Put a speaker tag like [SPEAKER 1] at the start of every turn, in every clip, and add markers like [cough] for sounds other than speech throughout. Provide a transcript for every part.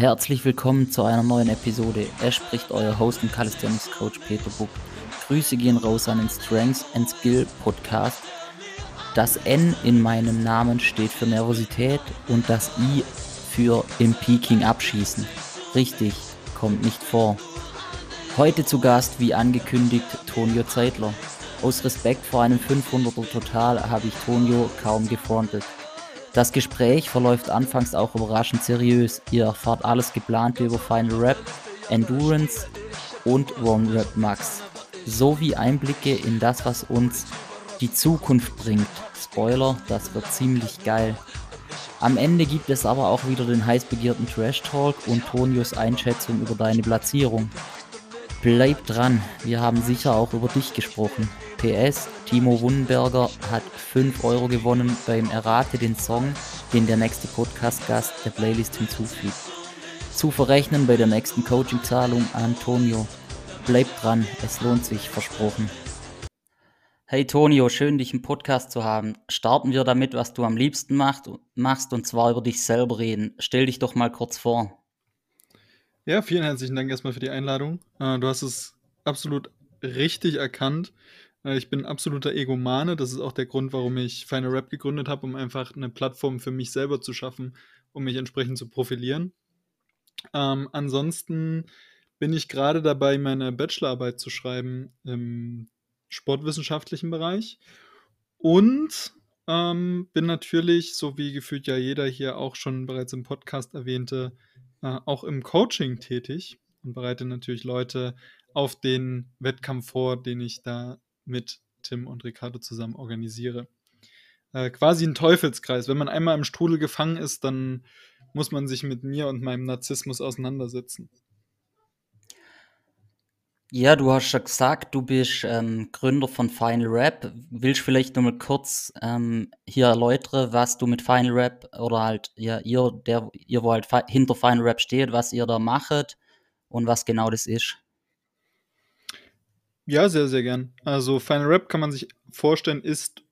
[SPEAKER 1] Herzlich willkommen zu einer neuen Episode. Er spricht euer Host und Calisthenics Coach Peter Buck. Grüße gehen raus an den Strengths and Skill Podcast. Das N in meinem Namen steht für Nervosität und das I für im Peking abschießen. Richtig, kommt nicht vor. Heute zu Gast, wie angekündigt, Tonio Zeitler. Aus Respekt vor einem 500er Total habe ich Tonio kaum gefrontet. Das Gespräch verläuft anfangs auch überraschend seriös. Ihr erfahrt alles Geplante über Final Rap, Endurance und One Rap Max. Sowie Einblicke in das, was uns die Zukunft bringt. Spoiler, das wird ziemlich geil. Am Ende gibt es aber auch wieder den heiß begehrten Trash Talk und Tonios Einschätzung über deine Platzierung. Bleib dran, wir haben sicher auch über dich gesprochen. PS, Timo Wundenberger hat 5 Euro gewonnen beim Errate den Song, den der nächste Podcast-Gast der Playlist hinzufügt. Zu verrechnen bei der nächsten Coaching-Zahlung Antonio. Bleib dran, es lohnt sich, versprochen. Hey Tonio, schön dich im Podcast zu haben. Starten wir damit, was du am liebsten macht, machst, und zwar über dich selber reden. Stell dich doch mal kurz vor.
[SPEAKER 2] Ja, vielen herzlichen Dank erstmal für die Einladung. Äh, du hast es absolut richtig erkannt. Äh, ich bin absoluter Egomane. Das ist auch der Grund, warum ich Final Rap gegründet habe, um einfach eine Plattform für mich selber zu schaffen, um mich entsprechend zu profilieren. Ähm, ansonsten bin ich gerade dabei, meine Bachelorarbeit zu schreiben im sportwissenschaftlichen Bereich und ähm, bin natürlich, so wie gefühlt ja jeder hier auch schon bereits im Podcast erwähnte, äh, auch im Coaching tätig und bereite natürlich Leute auf den Wettkampf vor, den ich da mit Tim und Ricardo zusammen organisiere. Äh, quasi ein Teufelskreis. Wenn man einmal im Strudel gefangen ist, dann muss man sich mit mir und meinem Narzissmus auseinandersetzen.
[SPEAKER 1] Ja, du hast ja gesagt, du bist ähm, Gründer von Final Rap. Willst du vielleicht noch mal kurz ähm, hier erläutern, was du mit Final Rap oder halt ja, ihr, der, ihr, wo halt hinter Final Rap steht, was ihr da macht und was genau das ist?
[SPEAKER 2] Ja, sehr, sehr gern. Also Final Rap kann man sich vorstellen, ist,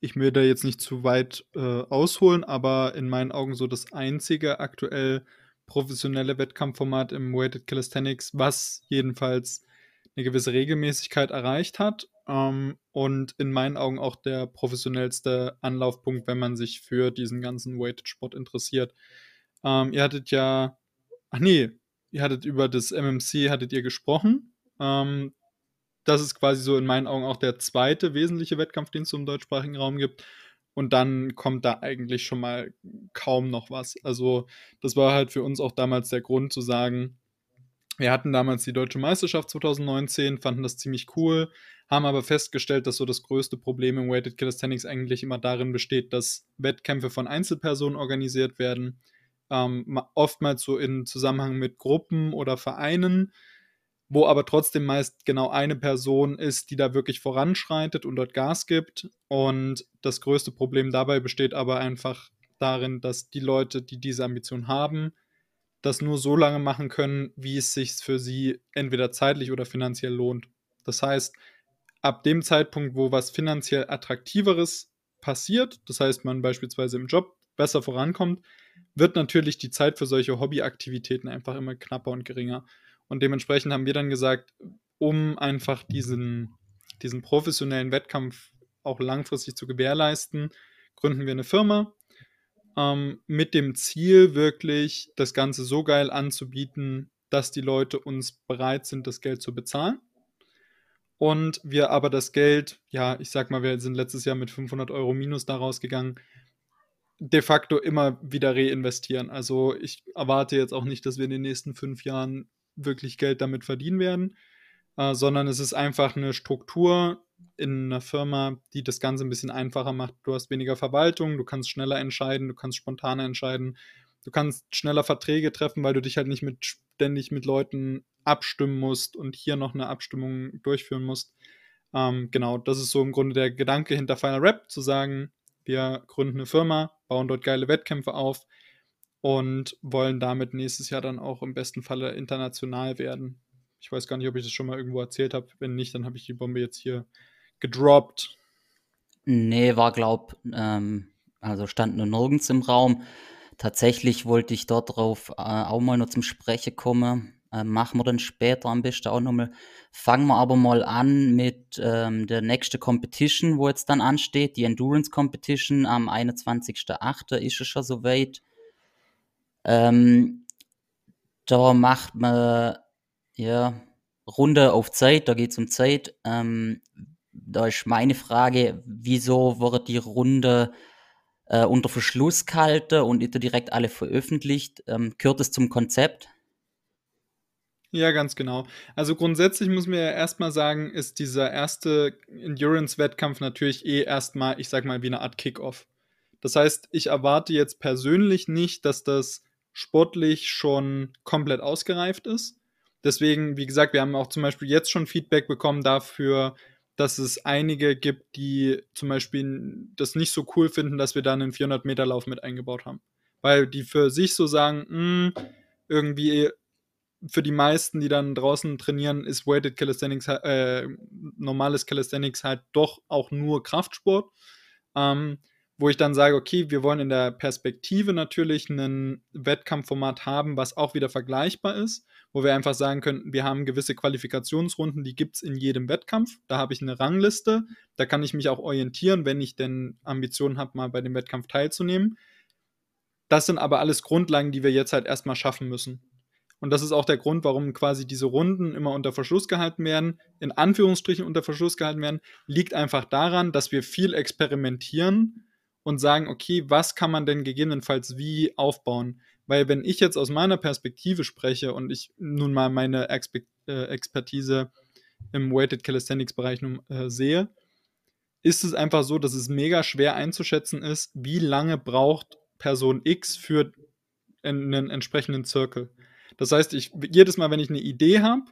[SPEAKER 2] ich will da jetzt nicht zu weit äh, ausholen, aber in meinen Augen so das einzige aktuell professionelle Wettkampfformat im Weighted Calisthenics, was jedenfalls eine gewisse Regelmäßigkeit erreicht hat ähm, und in meinen Augen auch der professionellste Anlaufpunkt, wenn man sich für diesen ganzen Weighted-Sport interessiert. Ähm, ihr hattet ja, ach nee, ihr hattet über das MMC, hattet ihr gesprochen. Ähm, das ist quasi so in meinen Augen auch der zweite wesentliche Wettkampf, den es im deutschsprachigen Raum gibt. Und dann kommt da eigentlich schon mal kaum noch was. Also das war halt für uns auch damals der Grund zu sagen, wir hatten damals die Deutsche Meisterschaft 2019, fanden das ziemlich cool, haben aber festgestellt, dass so das größte Problem im Weighted Calisthenics eigentlich immer darin besteht, dass Wettkämpfe von Einzelpersonen organisiert werden, ähm, oftmals so in Zusammenhang mit Gruppen oder Vereinen, wo aber trotzdem meist genau eine Person ist, die da wirklich voranschreitet und dort Gas gibt. Und das größte Problem dabei besteht aber einfach darin, dass die Leute, die diese Ambition haben, das nur so lange machen können, wie es sich für sie entweder zeitlich oder finanziell lohnt. Das heißt, ab dem Zeitpunkt, wo was finanziell attraktiveres passiert, das heißt, man beispielsweise im Job besser vorankommt, wird natürlich die Zeit für solche Hobbyaktivitäten einfach immer knapper und geringer. Und dementsprechend haben wir dann gesagt, um einfach diesen, diesen professionellen Wettkampf auch langfristig zu gewährleisten, gründen wir eine Firma, ähm, mit dem Ziel, wirklich das Ganze so geil anzubieten, dass die Leute uns bereit sind, das Geld zu bezahlen. Und wir aber das Geld, ja, ich sag mal, wir sind letztes Jahr mit 500 Euro minus daraus gegangen, de facto immer wieder reinvestieren. Also ich erwarte jetzt auch nicht, dass wir in den nächsten fünf Jahren wirklich Geld damit verdienen werden, äh, sondern es ist einfach eine Struktur, in einer Firma, die das Ganze ein bisschen einfacher macht. Du hast weniger Verwaltung, du kannst schneller entscheiden, du kannst spontaner entscheiden, du kannst schneller Verträge treffen, weil du dich halt nicht mit, ständig mit Leuten abstimmen musst und hier noch eine Abstimmung durchführen musst. Ähm, genau, das ist so im Grunde der Gedanke hinter Final Rap, zu sagen, wir gründen eine Firma, bauen dort geile Wettkämpfe auf und wollen damit nächstes Jahr dann auch im besten Falle international werden. Ich weiß gar nicht, ob ich das schon mal irgendwo erzählt habe. Wenn nicht, dann habe ich die Bombe jetzt hier gedroppt?
[SPEAKER 1] Nee, war glaub, ähm, also stand nur nirgends im Raum. Tatsächlich wollte ich dort drauf äh, auch mal noch zum Sprechen kommen. Äh, machen wir dann später am besten auch nochmal. Fangen wir aber mal an mit ähm, der nächsten Competition, wo jetzt dann ansteht. Die Endurance Competition am 21.08. ist es schon soweit. Ähm, da macht man ja Runde auf Zeit, da geht es um Zeit. Ähm, da ist meine Frage, wieso wird die Runde äh, unter Verschluss gehalten und ist direkt alle veröffentlicht? Ähm, gehört es zum Konzept?
[SPEAKER 2] Ja, ganz genau. Also grundsätzlich muss man ja erstmal sagen, ist dieser erste Endurance-Wettkampf natürlich eh erstmal, ich sag mal, wie eine Art Kickoff. Das heißt, ich erwarte jetzt persönlich nicht, dass das sportlich schon komplett ausgereift ist. Deswegen, wie gesagt, wir haben auch zum Beispiel jetzt schon Feedback bekommen dafür, dass es einige gibt, die zum Beispiel das nicht so cool finden, dass wir da einen 400-Meter-Lauf mit eingebaut haben. Weil die für sich so sagen, mh, hm, irgendwie für die meisten, die dann draußen trainieren, ist Weighted Calisthenics, äh, normales Calisthenics halt doch auch nur Kraftsport. Ähm, wo ich dann sage, okay, wir wollen in der Perspektive natürlich ein Wettkampfformat haben, was auch wieder vergleichbar ist, wo wir einfach sagen können, wir haben gewisse Qualifikationsrunden, die gibt es in jedem Wettkampf. Da habe ich eine Rangliste, da kann ich mich auch orientieren, wenn ich denn Ambitionen habe, mal bei dem Wettkampf teilzunehmen. Das sind aber alles Grundlagen, die wir jetzt halt erstmal schaffen müssen. Und das ist auch der Grund, warum quasi diese Runden immer unter Verschluss gehalten werden, in Anführungsstrichen unter Verschluss gehalten werden, liegt einfach daran, dass wir viel experimentieren und sagen, okay, was kann man denn gegebenenfalls wie aufbauen? Weil wenn ich jetzt aus meiner Perspektive spreche und ich nun mal meine Exper äh, Expertise im Weighted Calisthenics Bereich äh, sehe, ist es einfach so, dass es mega schwer einzuschätzen ist, wie lange braucht Person X für einen entsprechenden Zirkel. Das heißt, ich, jedes Mal, wenn ich eine Idee habe,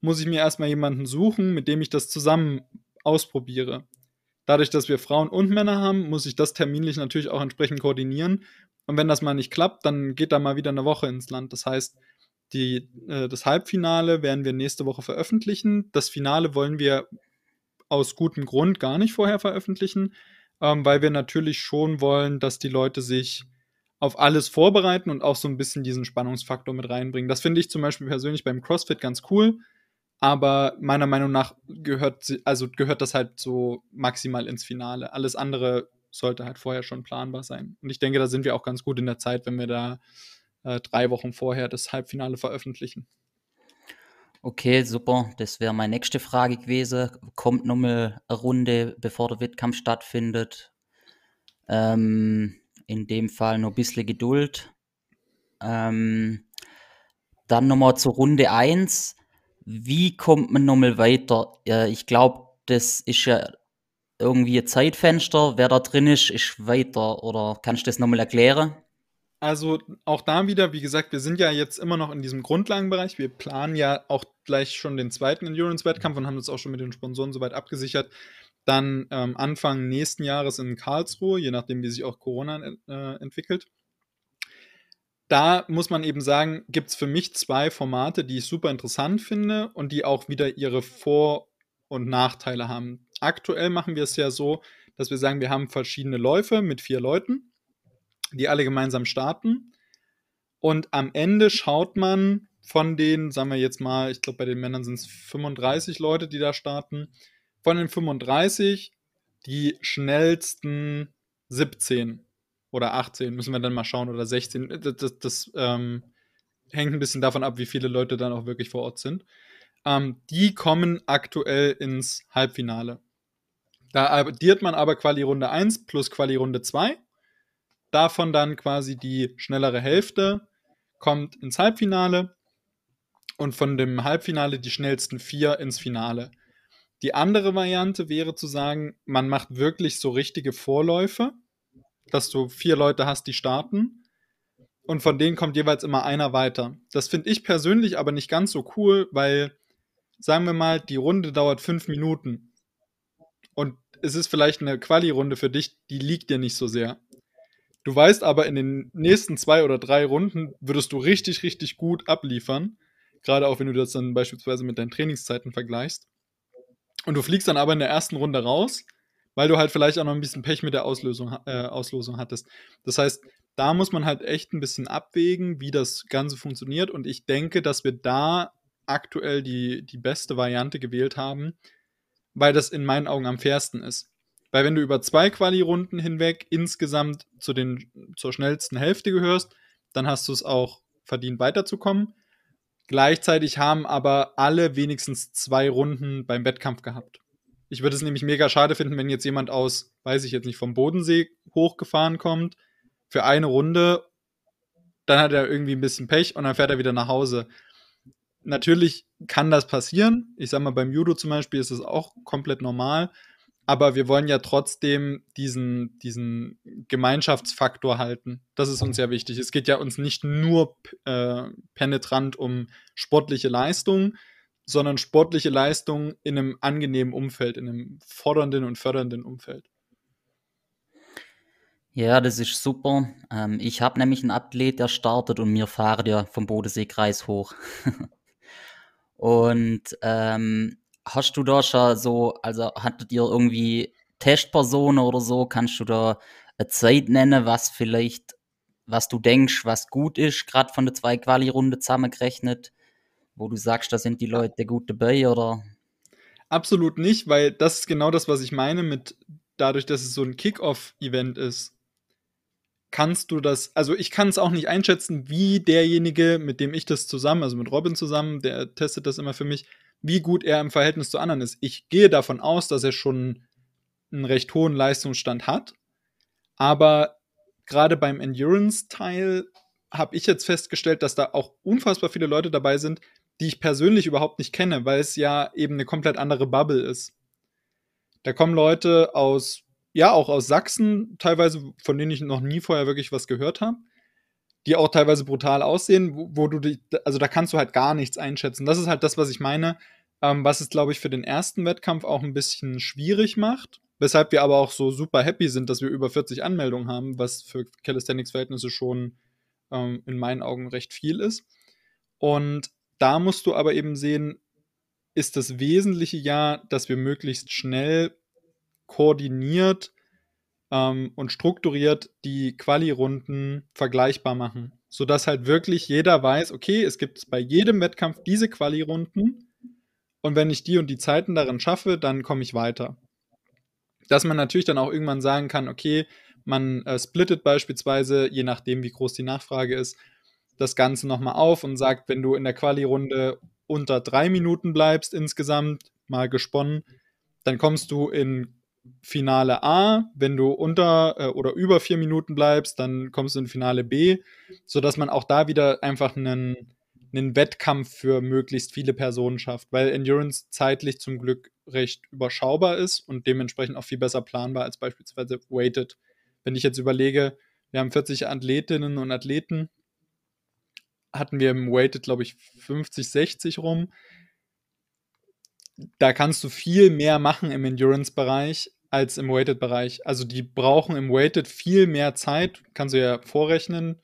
[SPEAKER 2] muss ich mir erstmal jemanden suchen, mit dem ich das zusammen ausprobiere. Dadurch, dass wir Frauen und Männer haben, muss ich das terminlich natürlich auch entsprechend koordinieren. Und wenn das mal nicht klappt, dann geht da mal wieder eine Woche ins Land. Das heißt, die, äh, das Halbfinale werden wir nächste Woche veröffentlichen. Das Finale wollen wir aus gutem Grund gar nicht vorher veröffentlichen, ähm, weil wir natürlich schon wollen, dass die Leute sich auf alles vorbereiten und auch so ein bisschen diesen Spannungsfaktor mit reinbringen. Das finde ich zum Beispiel persönlich beim CrossFit ganz cool, aber meiner Meinung nach gehört, also gehört das halt so maximal ins Finale. Alles andere sollte halt vorher schon planbar sein. Und ich denke, da sind wir auch ganz gut in der Zeit, wenn wir da äh, drei Wochen vorher das Halbfinale veröffentlichen.
[SPEAKER 1] Okay, super. Das wäre meine nächste Frage gewesen. Kommt nochmal eine Runde, bevor der Wettkampf stattfindet? Ähm, in dem Fall noch ein bisschen Geduld. Ähm, dann nochmal zur Runde 1. Wie kommt man nochmal weiter? Ja, ich glaube, das ist ja irgendwie ein Zeitfenster. Wer da drin ist, ist weiter. Oder kannst du das nochmal erklären?
[SPEAKER 2] Also auch da wieder, wie gesagt, wir sind ja jetzt immer noch in diesem Grundlagenbereich. Wir planen ja auch gleich schon den zweiten Endurance-Wettkampf und haben uns auch schon mit den Sponsoren soweit abgesichert, dann ähm, Anfang nächsten Jahres in Karlsruhe, je nachdem, wie sich auch Corona äh, entwickelt. Da muss man eben sagen, gibt es für mich zwei Formate, die ich super interessant finde und die auch wieder ihre Vor- und Nachteile haben. Aktuell machen wir es ja so, dass wir sagen, wir haben verschiedene Läufe mit vier Leuten, die alle gemeinsam starten. Und am Ende schaut man von den, sagen wir jetzt mal, ich glaube, bei den Männern sind es 35 Leute, die da starten, von den 35 die schnellsten 17 oder 18, müssen wir dann mal schauen, oder 16. Das, das, das ähm, hängt ein bisschen davon ab, wie viele Leute dann auch wirklich vor Ort sind. Ähm, die kommen aktuell ins Halbfinale. Da addiert man aber Quali Runde 1 plus Quali Runde 2. Davon dann quasi die schnellere Hälfte kommt ins Halbfinale und von dem Halbfinale die schnellsten vier ins Finale. Die andere Variante wäre zu sagen, man macht wirklich so richtige Vorläufe, dass du vier Leute hast, die starten und von denen kommt jeweils immer einer weiter. Das finde ich persönlich aber nicht ganz so cool, weil, sagen wir mal, die Runde dauert fünf Minuten und es ist vielleicht eine Quali-Runde für dich, die liegt dir nicht so sehr. Du weißt aber, in den nächsten zwei oder drei Runden würdest du richtig, richtig gut abliefern. Gerade auch wenn du das dann beispielsweise mit deinen Trainingszeiten vergleichst. Und du fliegst dann aber in der ersten Runde raus, weil du halt vielleicht auch noch ein bisschen Pech mit der Auslösung, äh, Auslosung hattest. Das heißt, da muss man halt echt ein bisschen abwägen, wie das Ganze funktioniert. Und ich denke, dass wir da aktuell die, die beste Variante gewählt haben, weil das in meinen Augen am fairsten ist. Weil wenn du über zwei Quali-Runden hinweg insgesamt zu den, zur schnellsten Hälfte gehörst, dann hast du es auch verdient weiterzukommen. Gleichzeitig haben aber alle wenigstens zwei Runden beim Wettkampf gehabt. Ich würde es nämlich mega schade finden, wenn jetzt jemand aus, weiß ich jetzt nicht, vom Bodensee hochgefahren kommt, für eine Runde, dann hat er irgendwie ein bisschen Pech und dann fährt er wieder nach Hause. Natürlich kann das passieren. Ich sag mal, beim Judo zum Beispiel ist es auch komplett normal aber wir wollen ja trotzdem diesen, diesen Gemeinschaftsfaktor halten. Das ist uns ja wichtig. Es geht ja uns nicht nur äh, penetrant um sportliche Leistung, sondern sportliche Leistung in einem angenehmen Umfeld, in einem fordernden und fördernden Umfeld.
[SPEAKER 1] Ja, das ist super. Ähm, ich habe nämlich einen Athlet, der startet und mir fahren ja vom Bodenseekreis hoch. [laughs] und ähm, hast du da schon so, also hattet ihr irgendwie Testpersonen oder so? Kannst du da eine Zeit nennen, was vielleicht, was du denkst, was gut ist, gerade von der zwei Quali-Runde zusammengerechnet, wo du sagst, da sind die Leute gut dabei oder?
[SPEAKER 2] Absolut nicht, weil das ist genau das, was ich meine mit dadurch, dass es so ein Kick-Off-Event ist. Kannst du das, also ich kann es auch nicht einschätzen, wie derjenige, mit dem ich das zusammen, also mit Robin zusammen, der testet das immer für mich, wie gut er im Verhältnis zu anderen ist. Ich gehe davon aus, dass er schon einen recht hohen Leistungsstand hat. Aber gerade beim Endurance-Teil habe ich jetzt festgestellt, dass da auch unfassbar viele Leute dabei sind, die ich persönlich überhaupt nicht kenne, weil es ja eben eine komplett andere Bubble ist. Da kommen Leute aus, ja, auch aus Sachsen, teilweise, von denen ich noch nie vorher wirklich was gehört habe die auch teilweise brutal aussehen, wo, wo du dich, also da kannst du halt gar nichts einschätzen. Das ist halt das, was ich meine, ähm, was es, glaube ich, für den ersten Wettkampf auch ein bisschen schwierig macht. Weshalb wir aber auch so super happy sind, dass wir über 40 Anmeldungen haben, was für Calisthenics-Verhältnisse schon ähm, in meinen Augen recht viel ist. Und da musst du aber eben sehen, ist das Wesentliche ja, dass wir möglichst schnell koordiniert ähm, und strukturiert die Quali-Runden vergleichbar machen. Sodass halt wirklich jeder weiß, okay, es gibt bei jedem Wettkampf diese Quali-Runden und wenn ich die und die Zeiten darin schaffe, dann komme ich weiter. Dass man natürlich dann auch irgendwann sagen kann, okay, man äh, splittet beispielsweise, je nachdem, wie groß die Nachfrage ist, das Ganze nochmal auf und sagt, wenn du in der Quali-Runde unter drei Minuten bleibst insgesamt, mal gesponnen, dann kommst du in Finale A, wenn du unter äh, oder über vier Minuten bleibst, dann kommst du in Finale B, sodass man auch da wieder einfach einen, einen Wettkampf für möglichst viele Personen schafft, weil Endurance zeitlich zum Glück recht überschaubar ist und dementsprechend auch viel besser planbar als beispielsweise Weighted. Wenn ich jetzt überlege, wir haben 40 Athletinnen und Athleten, hatten wir im Weighted, glaube ich, 50, 60 rum da kannst du viel mehr machen im Endurance-Bereich als im Weighted-Bereich. Also die brauchen im Weighted viel mehr Zeit, kannst du ja vorrechnen.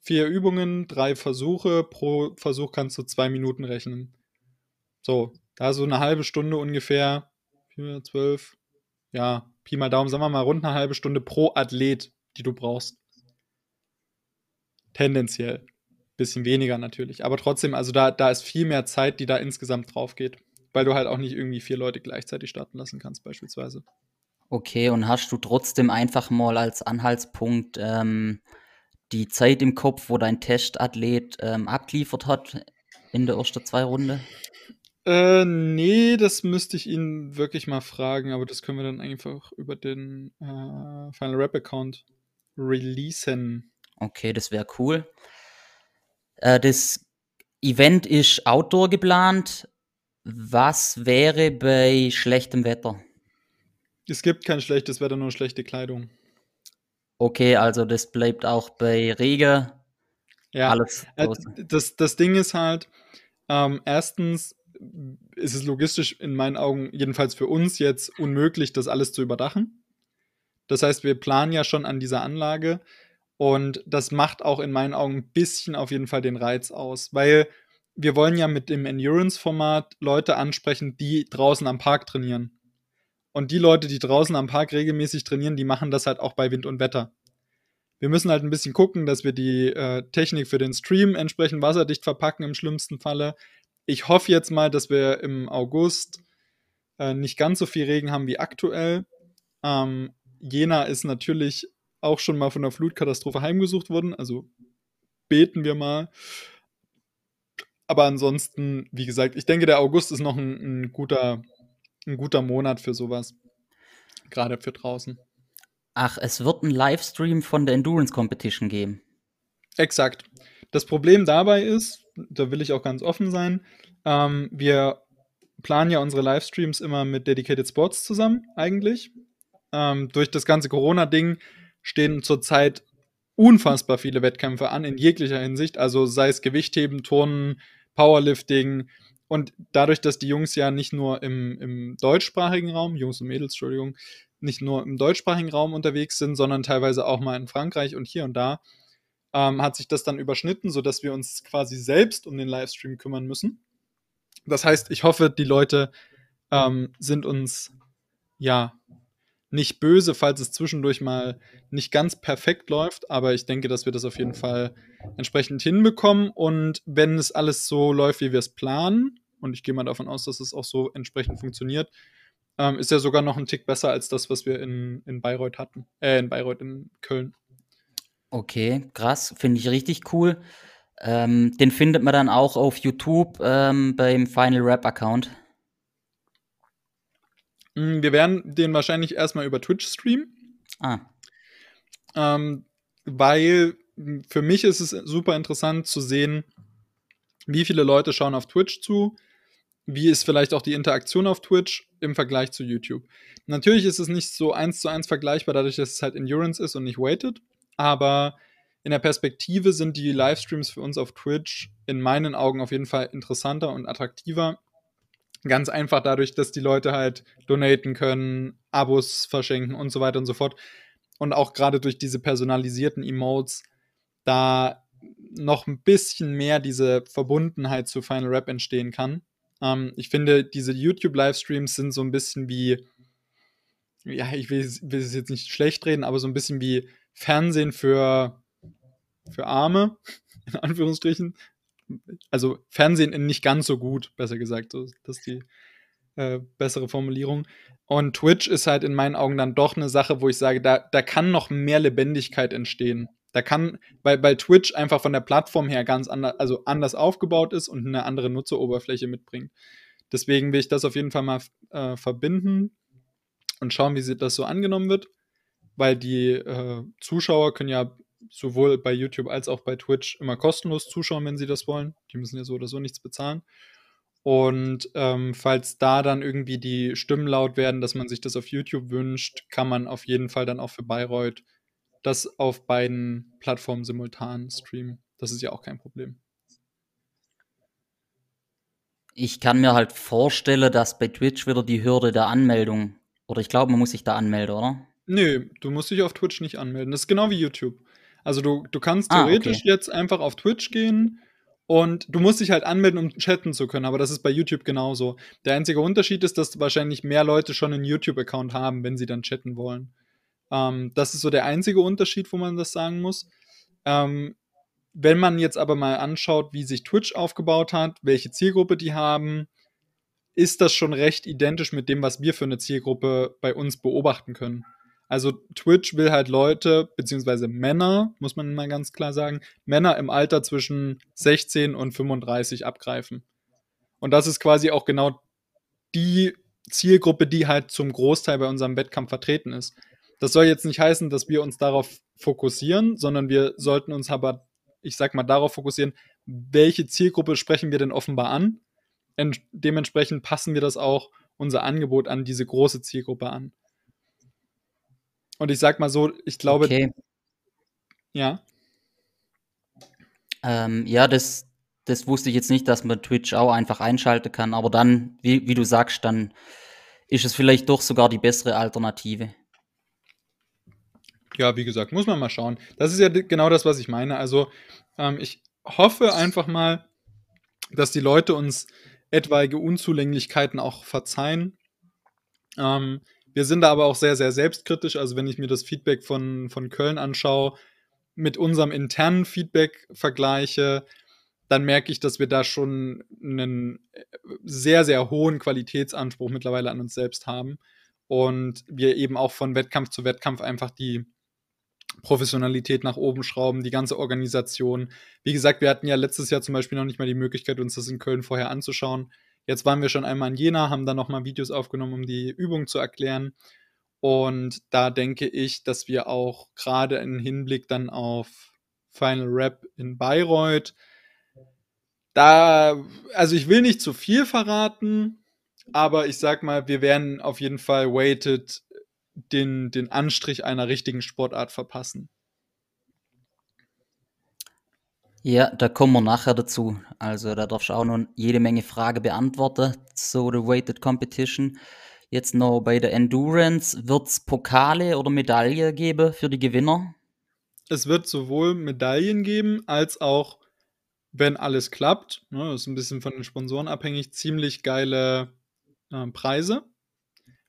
[SPEAKER 2] Vier Übungen, drei Versuche, pro Versuch kannst du zwei Minuten rechnen. So, da so eine halbe Stunde ungefähr, vier, zwölf, ja, Pi mal Daumen, sagen wir mal rund eine halbe Stunde pro Athlet, die du brauchst. Tendenziell. Bisschen weniger natürlich. Aber trotzdem, also da, da ist viel mehr Zeit, die da insgesamt drauf geht weil du halt auch nicht irgendwie vier Leute gleichzeitig starten lassen kannst, beispielsweise.
[SPEAKER 1] Okay, und hast du trotzdem einfach mal als Anhaltspunkt ähm, die Zeit im Kopf, wo dein Testathlet ähm, abgeliefert hat in der ersten zwei Runde?
[SPEAKER 2] Äh, nee, das müsste ich ihn wirklich mal fragen, aber das können wir dann einfach über den äh, Final Rap Account releasen.
[SPEAKER 1] Okay, das wäre cool. Äh, das Event ist outdoor geplant. Was wäre bei schlechtem Wetter?
[SPEAKER 2] Es gibt kein schlechtes Wetter, nur schlechte Kleidung.
[SPEAKER 1] Okay, also das bleibt auch bei Regen.
[SPEAKER 2] Ja, alles. Äh, das, das Ding ist halt, ähm, erstens ist es logistisch in meinen Augen, jedenfalls für uns jetzt, unmöglich, das alles zu überdachen. Das heißt, wir planen ja schon an dieser Anlage und das macht auch in meinen Augen ein bisschen auf jeden Fall den Reiz aus, weil wir wollen ja mit dem Endurance-Format Leute ansprechen, die draußen am Park trainieren. Und die Leute, die draußen am Park regelmäßig trainieren, die machen das halt auch bei Wind und Wetter. Wir müssen halt ein bisschen gucken, dass wir die äh, Technik für den Stream entsprechend wasserdicht verpacken im schlimmsten Falle. Ich hoffe jetzt mal, dass wir im August äh, nicht ganz so viel Regen haben wie aktuell. Ähm, Jena ist natürlich auch schon mal von der Flutkatastrophe heimgesucht worden, also beten wir mal. Aber ansonsten, wie gesagt, ich denke, der August ist noch ein, ein guter, ein guter Monat für sowas. Gerade für draußen.
[SPEAKER 1] Ach, es wird einen Livestream von der Endurance Competition geben.
[SPEAKER 2] Exakt. Das Problem dabei ist, da will ich auch ganz offen sein, ähm, wir planen ja unsere Livestreams immer mit Dedicated Sports zusammen, eigentlich. Ähm, durch das ganze Corona-Ding stehen zurzeit unfassbar viele Wettkämpfe an, in jeglicher Hinsicht. Also sei es Gewichtheben, Turnen, Powerlifting. Und dadurch, dass die Jungs ja nicht nur im, im deutschsprachigen Raum, Jungs und Mädels, Entschuldigung, nicht nur im deutschsprachigen Raum unterwegs sind, sondern teilweise auch mal in Frankreich und hier und da, ähm, hat sich das dann überschnitten, sodass wir uns quasi selbst um den Livestream kümmern müssen. Das heißt, ich hoffe, die Leute ähm, sind uns ja nicht böse, falls es zwischendurch mal nicht ganz perfekt läuft, aber ich denke, dass wir das auf jeden Fall entsprechend hinbekommen. Und wenn es alles so läuft, wie wir es planen, und ich gehe mal davon aus, dass es auch so entsprechend funktioniert, ähm, ist ja sogar noch ein Tick besser als das, was wir in, in Bayreuth hatten. Äh, in Bayreuth, in Köln.
[SPEAKER 1] Okay, krass, finde ich richtig cool. Ähm, den findet man dann auch auf YouTube ähm, beim Final Rap Account.
[SPEAKER 2] Mm, wir werden den wahrscheinlich erstmal über Twitch streamen.
[SPEAKER 1] Ah.
[SPEAKER 2] Ähm, weil für mich ist es super interessant zu sehen, wie viele Leute schauen auf Twitch zu, wie ist vielleicht auch die Interaktion auf Twitch im Vergleich zu YouTube. Natürlich ist es nicht so eins zu eins vergleichbar, dadurch, dass es halt Endurance ist und nicht Weighted, aber in der Perspektive sind die Livestreams für uns auf Twitch in meinen Augen auf jeden Fall interessanter und attraktiver, Ganz einfach dadurch, dass die Leute halt donaten können, Abos verschenken und so weiter und so fort. Und auch gerade durch diese personalisierten Emotes da noch ein bisschen mehr diese Verbundenheit zu Final Rap entstehen kann. Ähm, ich finde, diese YouTube-Livestreams sind so ein bisschen wie, ja, ich will, will es jetzt nicht schlecht reden, aber so ein bisschen wie Fernsehen für, für Arme, [laughs] in Anführungsstrichen also Fernsehen in nicht ganz so gut, besser gesagt. So, das ist die äh, bessere Formulierung. Und Twitch ist halt in meinen Augen dann doch eine Sache, wo ich sage, da, da kann noch mehr Lebendigkeit entstehen. Da kann, weil, weil Twitch einfach von der Plattform her ganz anders, also anders aufgebaut ist und eine andere Nutzeroberfläche mitbringt. Deswegen will ich das auf jeden Fall mal äh, verbinden und schauen, wie das so angenommen wird. Weil die äh, Zuschauer können ja sowohl bei YouTube als auch bei Twitch immer kostenlos zuschauen, wenn sie das wollen. Die müssen ja so oder so nichts bezahlen. Und ähm, falls da dann irgendwie die Stimmen laut werden, dass man sich das auf YouTube wünscht, kann man auf jeden Fall dann auch für Bayreuth das auf beiden Plattformen simultan streamen. Das ist ja auch kein Problem.
[SPEAKER 1] Ich kann mir halt vorstellen, dass bei Twitch wieder die Hürde der Anmeldung, oder ich glaube, man muss sich da anmelden, oder?
[SPEAKER 2] Nö, du musst dich auf Twitch nicht anmelden. Das ist genau wie YouTube. Also du, du kannst theoretisch ah, okay. jetzt einfach auf Twitch gehen und du musst dich halt anmelden, um chatten zu können, aber das ist bei YouTube genauso. Der einzige Unterschied ist, dass wahrscheinlich mehr Leute schon einen YouTube-Account haben, wenn sie dann chatten wollen. Ähm, das ist so der einzige Unterschied, wo man das sagen muss. Ähm, wenn man jetzt aber mal anschaut, wie sich Twitch aufgebaut hat, welche Zielgruppe die haben, ist das schon recht identisch mit dem, was wir für eine Zielgruppe bei uns beobachten können. Also Twitch will halt Leute, beziehungsweise Männer, muss man mal ganz klar sagen, Männer im Alter zwischen 16 und 35 abgreifen. Und das ist quasi auch genau die Zielgruppe, die halt zum Großteil bei unserem Wettkampf vertreten ist. Das soll jetzt nicht heißen, dass wir uns darauf fokussieren, sondern wir sollten uns aber, ich sag mal, darauf fokussieren, welche Zielgruppe sprechen wir denn offenbar an. Und dementsprechend passen wir das auch unser Angebot an diese große Zielgruppe an. Und ich sag mal so, ich glaube. Okay. Ja.
[SPEAKER 1] Ähm, ja, das, das wusste ich jetzt nicht, dass man Twitch auch einfach einschalten kann. Aber dann, wie, wie du sagst, dann ist es vielleicht doch sogar die bessere Alternative.
[SPEAKER 2] Ja, wie gesagt, muss man mal schauen. Das ist ja genau das, was ich meine. Also, ähm, ich hoffe einfach mal, dass die Leute uns etwaige Unzulänglichkeiten auch verzeihen. Ähm, wir sind da aber auch sehr, sehr selbstkritisch. Also wenn ich mir das Feedback von, von Köln anschaue, mit unserem internen Feedback vergleiche, dann merke ich, dass wir da schon einen äh, sehr, sehr hohen Qualitätsanspruch mittlerweile an uns selbst haben. Und wir eben auch von Wettkampf zu Wettkampf einfach die Professionalität nach oben schrauben, die ganze Organisation. Wie gesagt, wir hatten ja letztes Jahr zum Beispiel noch nicht mal die Möglichkeit, uns das in Köln vorher anzuschauen. Jetzt waren wir schon einmal in Jena, haben dann nochmal Videos aufgenommen, um die Übung zu erklären. Und da denke ich, dass wir auch gerade im Hinblick dann auf Final Rap in Bayreuth, da, also ich will nicht zu viel verraten, aber ich sag mal, wir werden auf jeden Fall weighted den, den Anstrich einer richtigen Sportart verpassen.
[SPEAKER 1] Ja, da kommen wir nachher dazu. Also da darfst du auch noch jede Menge Fragen beantworten zu der Weighted Competition. Jetzt noch bei der Endurance, wird es Pokale oder Medaille geben für die Gewinner?
[SPEAKER 2] Es wird sowohl Medaillen geben, als auch, wenn alles klappt, ne, das ist ein bisschen von den Sponsoren abhängig, ziemlich geile äh, Preise.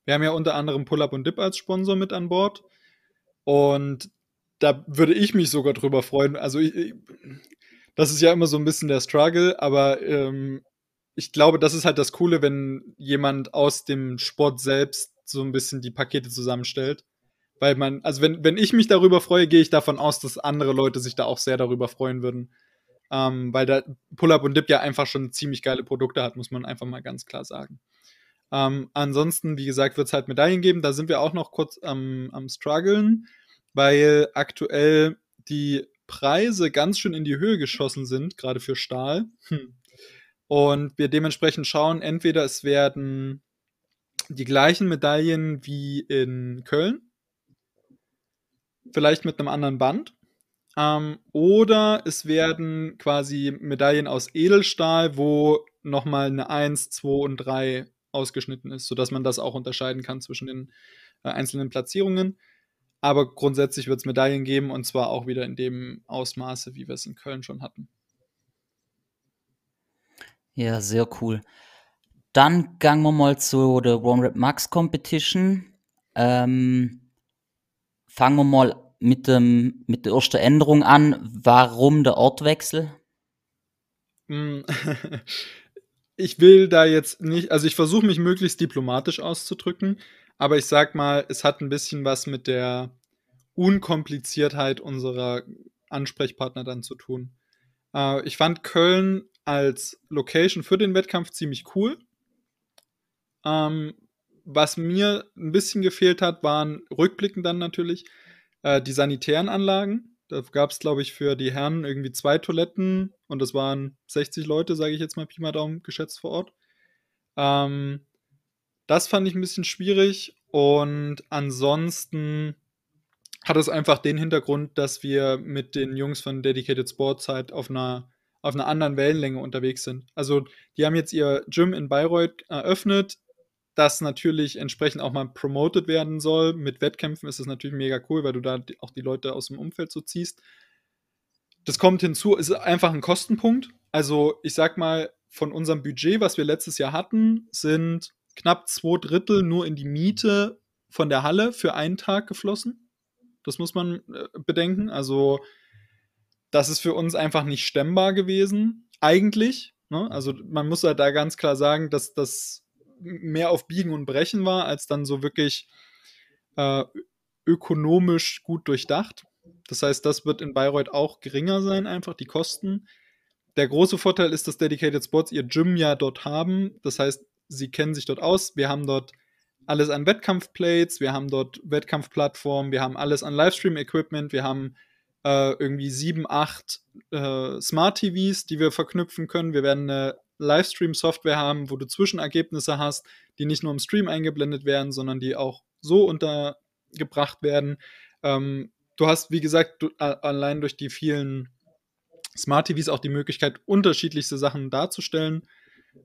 [SPEAKER 2] Wir haben ja unter anderem Pull-Up und Dip als Sponsor mit an Bord. Und da würde ich mich sogar drüber freuen. Also, ich, das ist ja immer so ein bisschen der Struggle, aber ähm, ich glaube, das ist halt das Coole, wenn jemand aus dem Sport selbst so ein bisschen die Pakete zusammenstellt. Weil man, also wenn, wenn ich mich darüber freue, gehe ich davon aus, dass andere Leute sich da auch sehr darüber freuen würden. Ähm, weil da Pull-Up und Dip ja einfach schon ziemlich geile Produkte hat, muss man einfach mal ganz klar sagen. Ähm, ansonsten, wie gesagt, wird es halt Medaillen geben. Da sind wir auch noch kurz am, am struggeln, weil aktuell die Preise ganz schön in die Höhe geschossen sind, gerade für Stahl. Hm. Und wir dementsprechend schauen, entweder es werden die gleichen Medaillen wie in Köln, vielleicht mit einem anderen Band. Ähm, oder es werden quasi Medaillen aus Edelstahl, wo nochmal eine 1, 2 und 3 ausgeschnitten ist, sodass man das auch unterscheiden kann zwischen den äh, einzelnen Platzierungen. Aber grundsätzlich wird es Medaillen geben und zwar auch wieder in dem Ausmaße, wie wir es in Köln schon hatten.
[SPEAKER 1] Ja, sehr cool. Dann gehen wir mal zu der One Rap Max Competition. Ähm, fangen wir mal mit, dem, mit der ersten Änderung an. Warum der Ortwechsel?
[SPEAKER 2] Hm. [laughs] ich will da jetzt nicht, also ich versuche mich möglichst diplomatisch auszudrücken, aber ich sag mal, es hat ein bisschen was mit der Unkompliziertheit unserer Ansprechpartner dann zu tun. Äh, ich fand Köln als Location für den Wettkampf ziemlich cool. Ähm, was mir ein bisschen gefehlt hat, waren rückblickend dann natürlich äh, die sanitären Anlagen. Da gab es, glaube ich, für die Herren irgendwie zwei Toiletten und das waren 60 Leute, sage ich jetzt mal Pi mal Daumen, geschätzt vor Ort. Ähm, das fand ich ein bisschen schwierig und ansonsten hat es einfach den Hintergrund, dass wir mit den Jungs von Dedicated Sports halt auf einer, auf einer anderen Wellenlänge unterwegs sind. Also die haben jetzt ihr Gym in Bayreuth eröffnet, das natürlich entsprechend auch mal promoted werden soll. Mit Wettkämpfen ist es natürlich mega cool, weil du da auch die Leute aus dem Umfeld so ziehst. Das kommt hinzu, ist einfach ein Kostenpunkt. Also ich sag mal, von unserem Budget, was wir letztes Jahr hatten, sind knapp zwei Drittel nur in die Miete von der Halle für einen Tag geflossen. Das muss man äh, bedenken. Also das ist für uns einfach nicht stemmbar gewesen, eigentlich. Ne? Also man muss halt da ganz klar sagen, dass das mehr auf Biegen und Brechen war, als dann so wirklich äh, ökonomisch gut durchdacht. Das heißt, das wird in Bayreuth auch geringer sein, einfach die Kosten. Der große Vorteil ist, dass Dedicated Sports ihr Gym ja dort haben. Das heißt, sie kennen sich dort aus. Wir haben dort alles an Wettkampfplates, wir haben dort Wettkampfplattformen, wir haben alles an Livestream-Equipment, wir haben äh, irgendwie sieben, acht äh, Smart TVs, die wir verknüpfen können. Wir werden eine Livestream-Software haben, wo du Zwischenergebnisse hast, die nicht nur im Stream eingeblendet werden, sondern die auch so untergebracht werden. Ähm, du hast, wie gesagt, du, allein durch die vielen Smart TVs auch die Möglichkeit, unterschiedlichste Sachen darzustellen.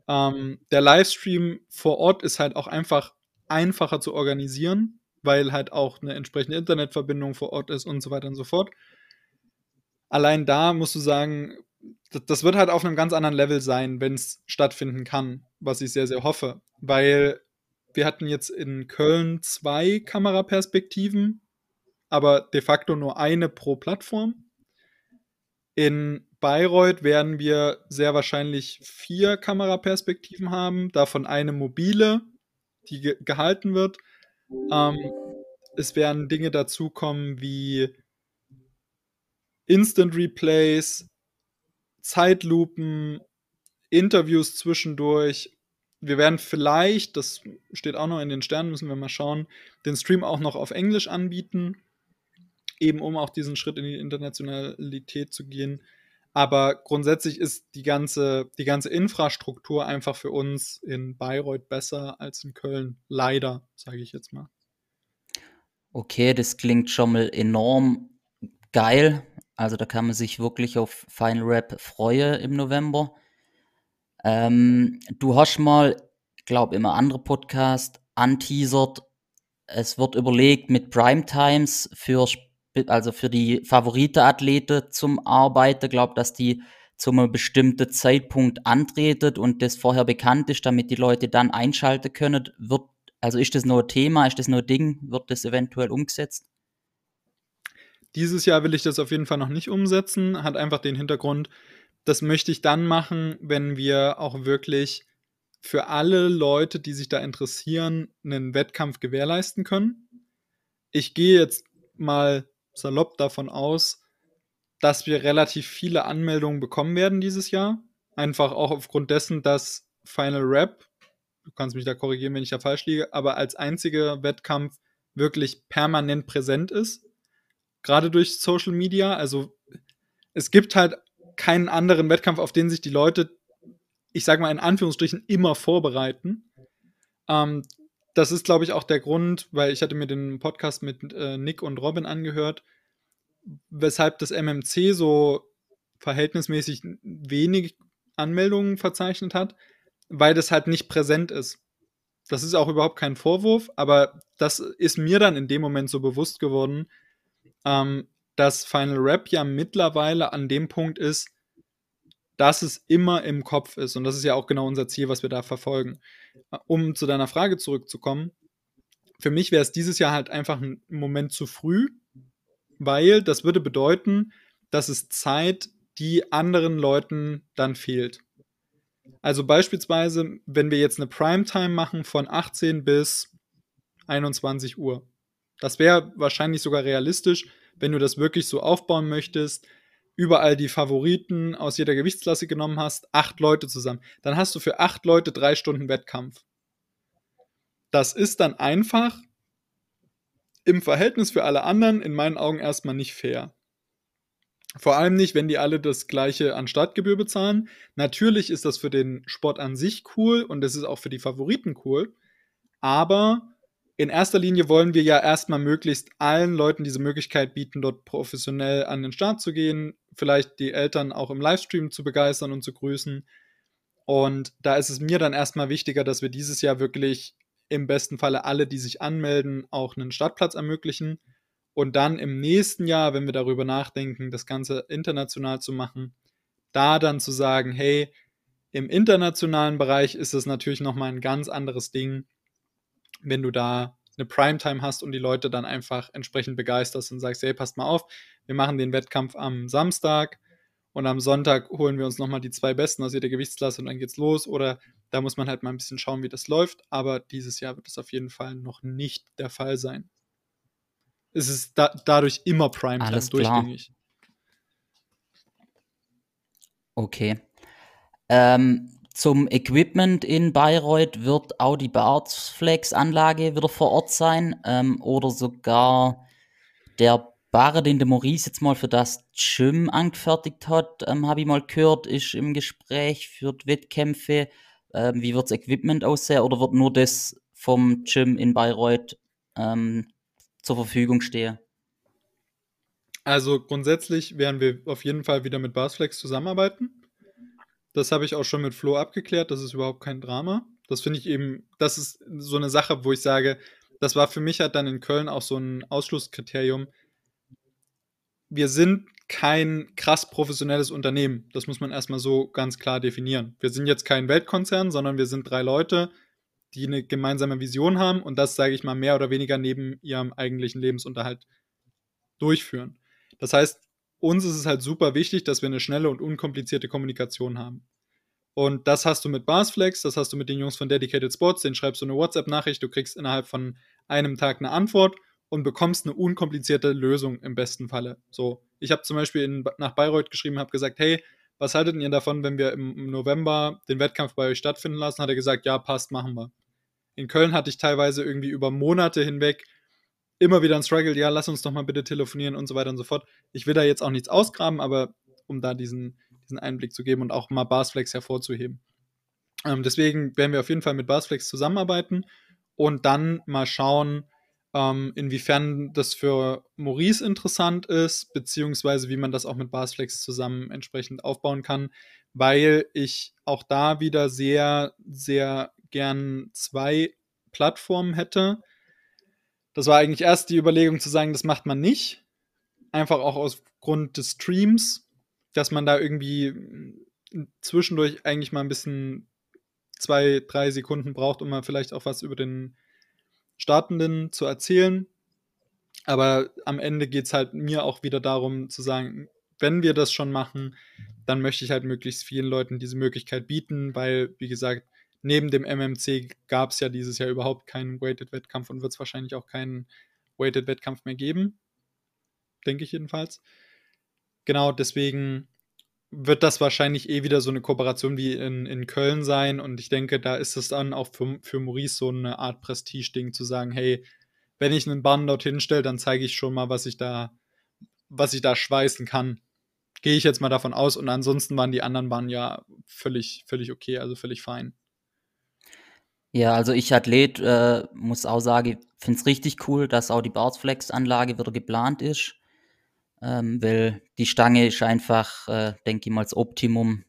[SPEAKER 2] Ähm, der Livestream vor Ort ist halt auch einfach einfacher zu organisieren, weil halt auch eine entsprechende Internetverbindung vor Ort ist und so weiter und so fort. Allein da musst du sagen, das wird halt auf einem ganz anderen Level sein, wenn es stattfinden kann, was ich sehr, sehr hoffe. Weil wir hatten jetzt in Köln zwei Kameraperspektiven, aber de facto nur eine pro Plattform. In Bayreuth werden wir sehr wahrscheinlich vier Kameraperspektiven haben, davon eine mobile, die ge gehalten wird. Ähm, es werden Dinge dazukommen wie Instant Replays, Zeitlupen, Interviews zwischendurch. Wir werden vielleicht, das steht auch noch in den Sternen, müssen wir mal schauen, den Stream auch noch auf Englisch anbieten, eben um auch diesen Schritt in die Internationalität zu gehen. Aber grundsätzlich ist die ganze, die ganze Infrastruktur einfach für uns in Bayreuth besser als in Köln. Leider, sage ich jetzt mal.
[SPEAKER 1] Okay, das klingt schon mal enorm geil. Also da kann man sich wirklich auf Final Rap freuen im November. Ähm, du hast mal, glaube immer andere Podcast anteasert. Es wird überlegt mit Primetimes für also für die Favoritenathleten zum Arbeiten, glaube dass die zu einem bestimmten Zeitpunkt antreten und das vorher bekannt ist, damit die Leute dann einschalten können. Wird, also ist das nur Thema, ist das nur Ding, wird das eventuell umgesetzt?
[SPEAKER 2] Dieses Jahr will ich das auf jeden Fall noch nicht umsetzen. Hat einfach den Hintergrund, das möchte ich dann machen, wenn wir auch wirklich für alle Leute, die sich da interessieren, einen Wettkampf gewährleisten können. Ich gehe jetzt mal salopp davon aus, dass wir relativ viele Anmeldungen bekommen werden dieses Jahr. Einfach auch aufgrund dessen, dass Final Rap, du kannst mich da korrigieren, wenn ich da falsch liege, aber als einziger Wettkampf wirklich permanent präsent ist gerade durch Social Media. Also es gibt halt keinen anderen Wettkampf, auf den sich die Leute, ich sag mal in Anführungsstrichen, immer vorbereiten. Ähm, das ist, glaube ich, auch der Grund, weil ich hatte mir den Podcast mit äh, Nick und Robin angehört, weshalb das MMC so verhältnismäßig wenig Anmeldungen verzeichnet hat, weil das halt nicht präsent ist. Das ist auch überhaupt kein Vorwurf, aber das ist mir dann in dem Moment so bewusst geworden, ähm, dass Final Rap ja mittlerweile an dem Punkt ist, dass es immer im Kopf ist. Und das ist ja auch genau unser Ziel, was wir da verfolgen. Äh, um zu deiner Frage zurückzukommen, für mich wäre es dieses Jahr halt einfach ein Moment zu früh, weil das würde bedeuten, dass es Zeit, die anderen Leuten dann fehlt. Also beispielsweise, wenn wir jetzt eine Primetime machen von 18 bis 21 Uhr, das wäre wahrscheinlich sogar realistisch, wenn du das wirklich so aufbauen möchtest, überall die Favoriten aus jeder Gewichtsklasse genommen hast, acht Leute zusammen. Dann hast du für acht Leute drei Stunden Wettkampf. Das ist dann einfach im Verhältnis für alle anderen in meinen Augen erstmal nicht fair. Vor allem nicht, wenn die alle das gleiche an Startgebühr bezahlen. Natürlich ist das für den Sport an sich cool und es ist auch für die Favoriten cool. Aber in erster Linie wollen wir ja erstmal möglichst allen Leuten diese Möglichkeit bieten, dort professionell an den Start zu gehen, vielleicht die Eltern auch im Livestream zu begeistern und zu grüßen. Und da ist es mir dann erstmal wichtiger, dass wir dieses Jahr wirklich im besten Falle alle, die sich anmelden, auch einen Startplatz ermöglichen. Und dann im nächsten Jahr, wenn wir darüber nachdenken, das Ganze international zu machen, da dann zu sagen, hey, im internationalen Bereich ist es natürlich nochmal ein ganz anderes Ding wenn du da eine Primetime hast und die Leute dann einfach entsprechend begeisterst und sagst, hey, passt mal auf, wir machen den Wettkampf am Samstag und am Sonntag holen wir uns nochmal die zwei Besten aus jeder Gewichtsklasse und dann geht's los. Oder da muss man halt mal ein bisschen schauen, wie das läuft. Aber dieses Jahr wird es auf jeden Fall noch nicht der Fall sein. Es ist da, dadurch immer Primetime
[SPEAKER 1] Alles durchgängig. Okay. Ähm, zum Equipment in Bayreuth wird auch die Bartflex-Anlage wieder vor Ort sein ähm, oder sogar der Barre, den der Maurice jetzt mal für das Gym angefertigt hat, ähm, habe ich mal gehört, ist im Gespräch für die Wettkämpfe. Ähm, wie wird das Equipment aussehen oder wird nur das vom Gym in Bayreuth ähm, zur Verfügung stehen?
[SPEAKER 2] Also grundsätzlich werden wir auf jeden Fall wieder mit Barsflex zusammenarbeiten. Das habe ich auch schon mit Flo abgeklärt. Das ist überhaupt kein Drama. Das finde ich eben, das ist so eine Sache, wo ich sage, das war für mich halt dann in Köln auch so ein Ausschlusskriterium. Wir sind kein krass professionelles Unternehmen. Das muss man erstmal so ganz klar definieren. Wir sind jetzt kein Weltkonzern, sondern wir sind drei Leute, die eine gemeinsame Vision haben und das, sage ich mal, mehr oder weniger neben ihrem eigentlichen Lebensunterhalt durchführen. Das heißt, uns ist es halt super wichtig, dass wir eine schnelle und unkomplizierte Kommunikation haben. Und das hast du mit Barsflex, das hast du mit den Jungs von Dedicated Sports, den schreibst du eine WhatsApp-Nachricht, du kriegst innerhalb von einem Tag eine Antwort und bekommst eine unkomplizierte Lösung im besten Falle. So, ich habe zum Beispiel in, nach Bayreuth geschrieben, habe gesagt, hey, was haltet ihr davon, wenn wir im November den Wettkampf bei euch stattfinden lassen? Hat er gesagt, ja, passt, machen wir. In Köln hatte ich teilweise irgendwie über Monate hinweg immer wieder ein Struggle, ja, lass uns doch mal bitte telefonieren und so weiter und so fort. Ich will da jetzt auch nichts ausgraben, aber um da diesen, diesen Einblick zu geben und auch mal Barsflex hervorzuheben. Ähm, deswegen werden wir auf jeden Fall mit Barsflex zusammenarbeiten und dann mal schauen, ähm, inwiefern das für Maurice interessant ist, beziehungsweise wie man das auch mit Barsflex zusammen entsprechend aufbauen kann, weil ich auch da wieder sehr, sehr gern zwei Plattformen hätte. Das war eigentlich erst die Überlegung zu sagen, das macht man nicht. Einfach auch aus Grund des Streams, dass man da irgendwie zwischendurch eigentlich mal ein bisschen zwei, drei Sekunden braucht, um mal vielleicht auch was über den Startenden zu erzählen. Aber am Ende geht es halt mir auch wieder darum zu sagen, wenn wir das schon machen, dann möchte ich halt möglichst vielen Leuten diese Möglichkeit bieten, weil, wie gesagt, neben dem MMC gab es ja dieses Jahr überhaupt keinen Weighted-Wettkampf und wird es wahrscheinlich auch keinen Weighted-Wettkampf mehr geben. Denke ich jedenfalls. Genau, deswegen wird das wahrscheinlich eh wieder so eine Kooperation wie in, in Köln sein. Und ich denke, da ist es dann auch für, für Maurice so eine Art Prestige-Ding zu sagen, hey, wenn ich einen Bann dorthin stelle, dann zeige ich schon mal, was ich da, was ich da schweißen kann. Gehe ich jetzt mal davon aus. Und ansonsten waren die anderen Bahnen ja völlig, völlig okay, also völlig fein.
[SPEAKER 1] Ja, also ich Athlet äh, muss auch sagen, finde es richtig cool, dass auch die Barsflex-Anlage wieder geplant ist ähm, weil die Stange ist einfach, äh, denke ich mal, das Optimum,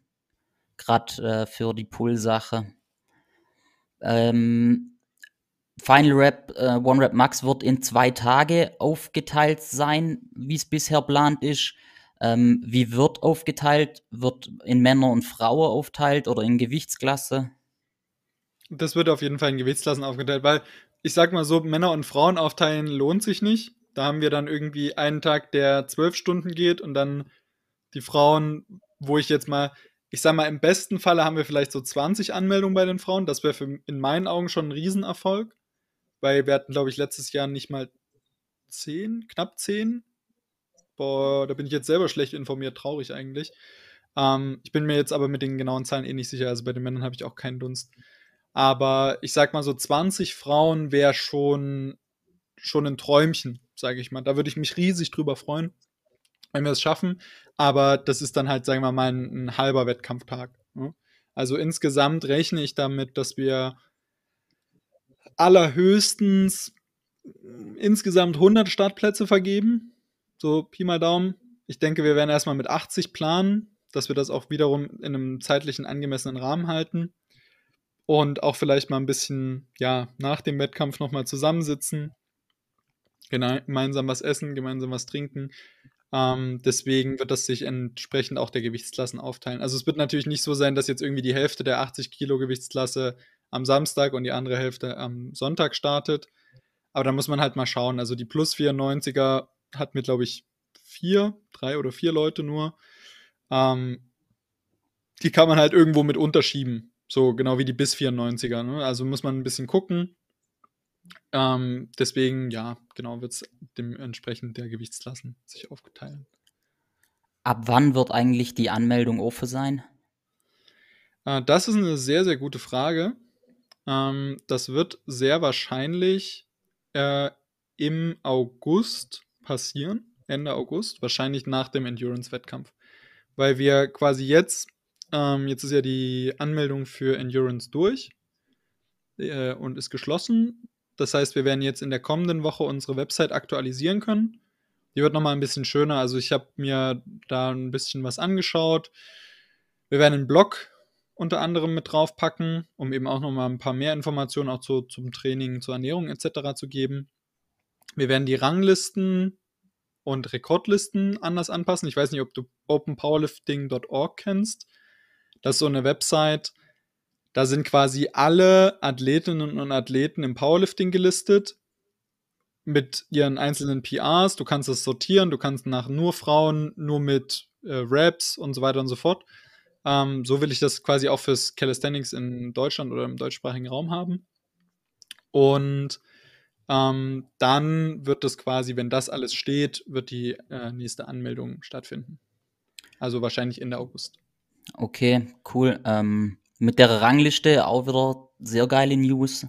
[SPEAKER 1] gerade äh, für die Pull-Sache. Ähm, Final Rap, äh, One Rap Max wird in zwei Tage aufgeteilt sein, wie es bisher plant ist. Ähm, wie wird aufgeteilt? Wird in Männer und Frauen aufteilt oder in Gewichtsklasse?
[SPEAKER 2] Das wird auf jeden Fall in Gewichtsklassen aufgeteilt, weil ich sag mal so, Männer und Frauen aufteilen lohnt sich nicht. Da haben wir dann irgendwie einen Tag, der zwölf Stunden geht und dann die Frauen, wo ich jetzt mal, ich sag mal, im besten Falle haben wir vielleicht so 20 Anmeldungen bei den Frauen. Das wäre in meinen Augen schon ein Riesenerfolg, weil wir hatten, glaube ich, letztes Jahr nicht mal 10, knapp 10. Boah, da bin ich jetzt selber schlecht informiert, traurig eigentlich. Ähm, ich bin mir jetzt aber mit den genauen Zahlen eh nicht sicher. Also bei den Männern habe ich auch keinen Dunst. Aber ich sag mal so 20 Frauen wäre schon, schon ein Träumchen sage ich mal. Da würde ich mich riesig drüber freuen, wenn wir es schaffen. Aber das ist dann halt, sagen wir mal, ein, ein halber Wettkampftag. Ne? Also insgesamt rechne ich damit, dass wir allerhöchstens insgesamt 100 Startplätze vergeben. So Pi mal Daumen. Ich denke, wir werden erstmal mit 80 planen, dass wir das auch wiederum in einem zeitlichen angemessenen Rahmen halten. Und auch vielleicht mal ein bisschen, ja, nach dem Wettkampf nochmal zusammensitzen, gemeinsam was essen, gemeinsam was trinken. Ähm, deswegen wird das sich entsprechend auch der Gewichtsklassen aufteilen. Also es wird natürlich nicht so sein, dass jetzt irgendwie die Hälfte der 80 Kilo Gewichtsklasse am Samstag und die andere Hälfte am Sonntag startet. Aber da muss man halt mal schauen. Also die Plus 94er hat mir, glaube ich, vier, drei oder vier Leute nur. Ähm, die kann man halt irgendwo mit unterschieben. So genau wie die bis 94er. Ne? Also muss man ein bisschen gucken. Ähm, deswegen, ja, genau, wird es dementsprechend der Gewichtsklassen sich aufgeteilt.
[SPEAKER 1] Ab wann wird eigentlich die Anmeldung offen sein?
[SPEAKER 2] Äh, das ist eine sehr, sehr gute Frage. Ähm, das wird sehr wahrscheinlich äh, im August passieren, Ende August, wahrscheinlich nach dem Endurance-Wettkampf. Weil wir quasi jetzt, ähm, jetzt ist ja die Anmeldung für Endurance durch äh, und ist geschlossen. Das heißt, wir werden jetzt in der kommenden Woche unsere Website aktualisieren können. Die wird nochmal ein bisschen schöner. Also ich habe mir da ein bisschen was angeschaut. Wir werden einen Blog unter anderem mit draufpacken, um eben auch nochmal ein paar mehr Informationen auch zu, zum Training, zur Ernährung etc. zu geben. Wir werden die Ranglisten und Rekordlisten anders anpassen. Ich weiß nicht, ob du openpowerlifting.org kennst. Das ist so eine Website, da sind quasi alle Athletinnen und Athleten im Powerlifting gelistet mit ihren einzelnen PRs, du kannst es sortieren, du kannst nach nur Frauen, nur mit äh, Raps und so weiter und so fort. Ähm, so will ich das quasi auch fürs Calisthenics in Deutschland oder im deutschsprachigen Raum haben. Und ähm, dann wird das quasi, wenn das alles steht, wird die äh, nächste Anmeldung stattfinden. Also wahrscheinlich Ende August.
[SPEAKER 1] Okay, cool. Ähm, mit der Rangliste auch wieder sehr geile News.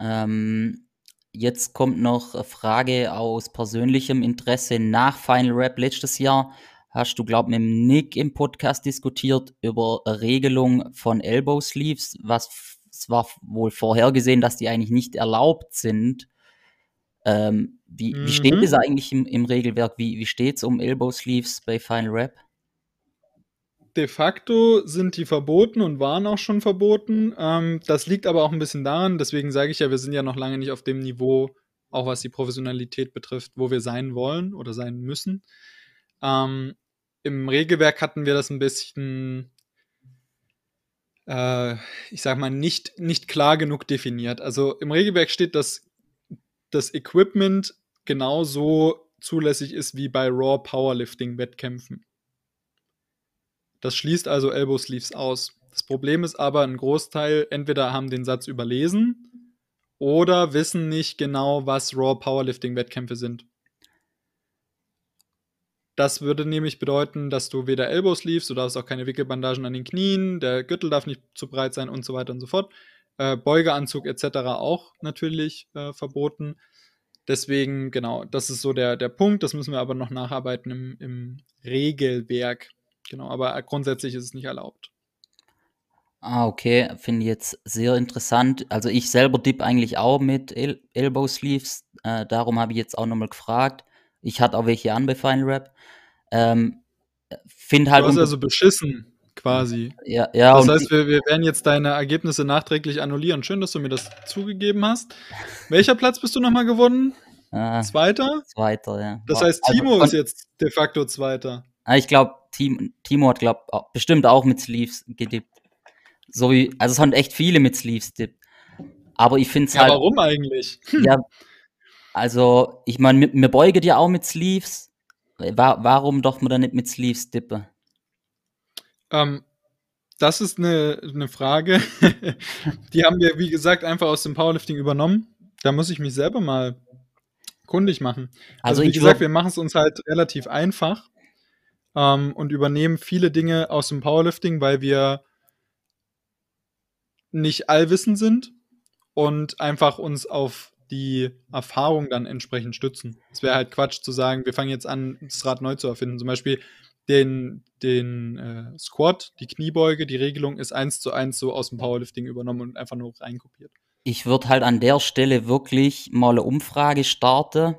[SPEAKER 1] Ähm, jetzt kommt noch eine Frage aus persönlichem Interesse. Nach Final Rap letztes Jahr hast du, glaube ich, mit Nick im Podcast diskutiert über Regelung von Elbow Sleeves, was es war wohl vorhergesehen, dass die eigentlich nicht erlaubt sind. Ähm, wie, mhm. wie steht es eigentlich im, im Regelwerk? Wie, wie steht es um Elbow Sleeves bei Final Rap?
[SPEAKER 2] De facto sind die verboten und waren auch schon verboten. Ähm, das liegt aber auch ein bisschen daran, deswegen sage ich ja, wir sind ja noch lange nicht auf dem Niveau, auch was die Professionalität betrifft, wo wir sein wollen oder sein müssen. Ähm, Im Regelwerk hatten wir das ein bisschen, äh, ich sag mal, nicht, nicht klar genug definiert. Also im Regelwerk steht, dass das Equipment genauso zulässig ist wie bei Raw Powerlifting-Wettkämpfen. Das schließt also Elbow Sleeves aus. Das Problem ist aber, ein Großteil entweder haben den Satz überlesen oder wissen nicht genau, was Raw Powerlifting-Wettkämpfe sind. Das würde nämlich bedeuten, dass du weder Elbow Sleeves, du darfst auch keine Wickelbandagen an den Knien, der Gürtel darf nicht zu breit sein und so weiter und so fort. Äh, Beugeanzug etc. auch natürlich äh, verboten. Deswegen, genau, das ist so der, der Punkt. Das müssen wir aber noch nacharbeiten im, im Regelwerk. Genau, aber grundsätzlich ist es nicht erlaubt.
[SPEAKER 1] Ah, okay, finde ich jetzt sehr interessant. Also ich selber dip eigentlich auch mit El Elbow Sleeves, äh, darum habe ich jetzt auch nochmal gefragt. Ich hatte auch welche an bei Final Rap. Ähm, finde halt.
[SPEAKER 2] Du hast also beschissen, quasi.
[SPEAKER 1] Ja, ja.
[SPEAKER 2] Das heißt, wir, wir werden jetzt deine Ergebnisse nachträglich annullieren. Schön, dass du mir das zugegeben hast. Welcher Platz bist du nochmal geworden? Äh, Zweiter?
[SPEAKER 1] Zweiter, ja.
[SPEAKER 2] Das heißt, also Timo also, ist jetzt de facto Zweiter.
[SPEAKER 1] Ah, ich glaube, Timo hat, glaube bestimmt auch mit Sleeves gedippt. So wie, also es haben echt viele mit Sleeves dippt. Aber ich finde es ja, halt.
[SPEAKER 2] warum eigentlich?
[SPEAKER 1] Ja, also, ich meine, mir beuget ja auch mit Sleeves. Warum doch man dann nicht mit Sleeves dippe?
[SPEAKER 2] Ähm, das ist eine, eine Frage. [laughs] Die haben wir, wie gesagt, einfach aus dem Powerlifting übernommen. Da muss ich mich selber mal kundig machen. Also, also wie gesagt, wir machen es uns halt relativ einfach ähm, und übernehmen viele Dinge aus dem Powerlifting, weil wir nicht allwissend sind und einfach uns auf die Erfahrung dann entsprechend stützen. Es wäre halt Quatsch zu sagen, wir fangen jetzt an, das Rad neu zu erfinden. Zum Beispiel den, den äh, Squat, die Kniebeuge, die Regelung ist eins zu eins so aus dem Powerlifting übernommen und einfach nur reinkopiert.
[SPEAKER 1] Ich würde halt an der Stelle wirklich mal eine Umfrage starten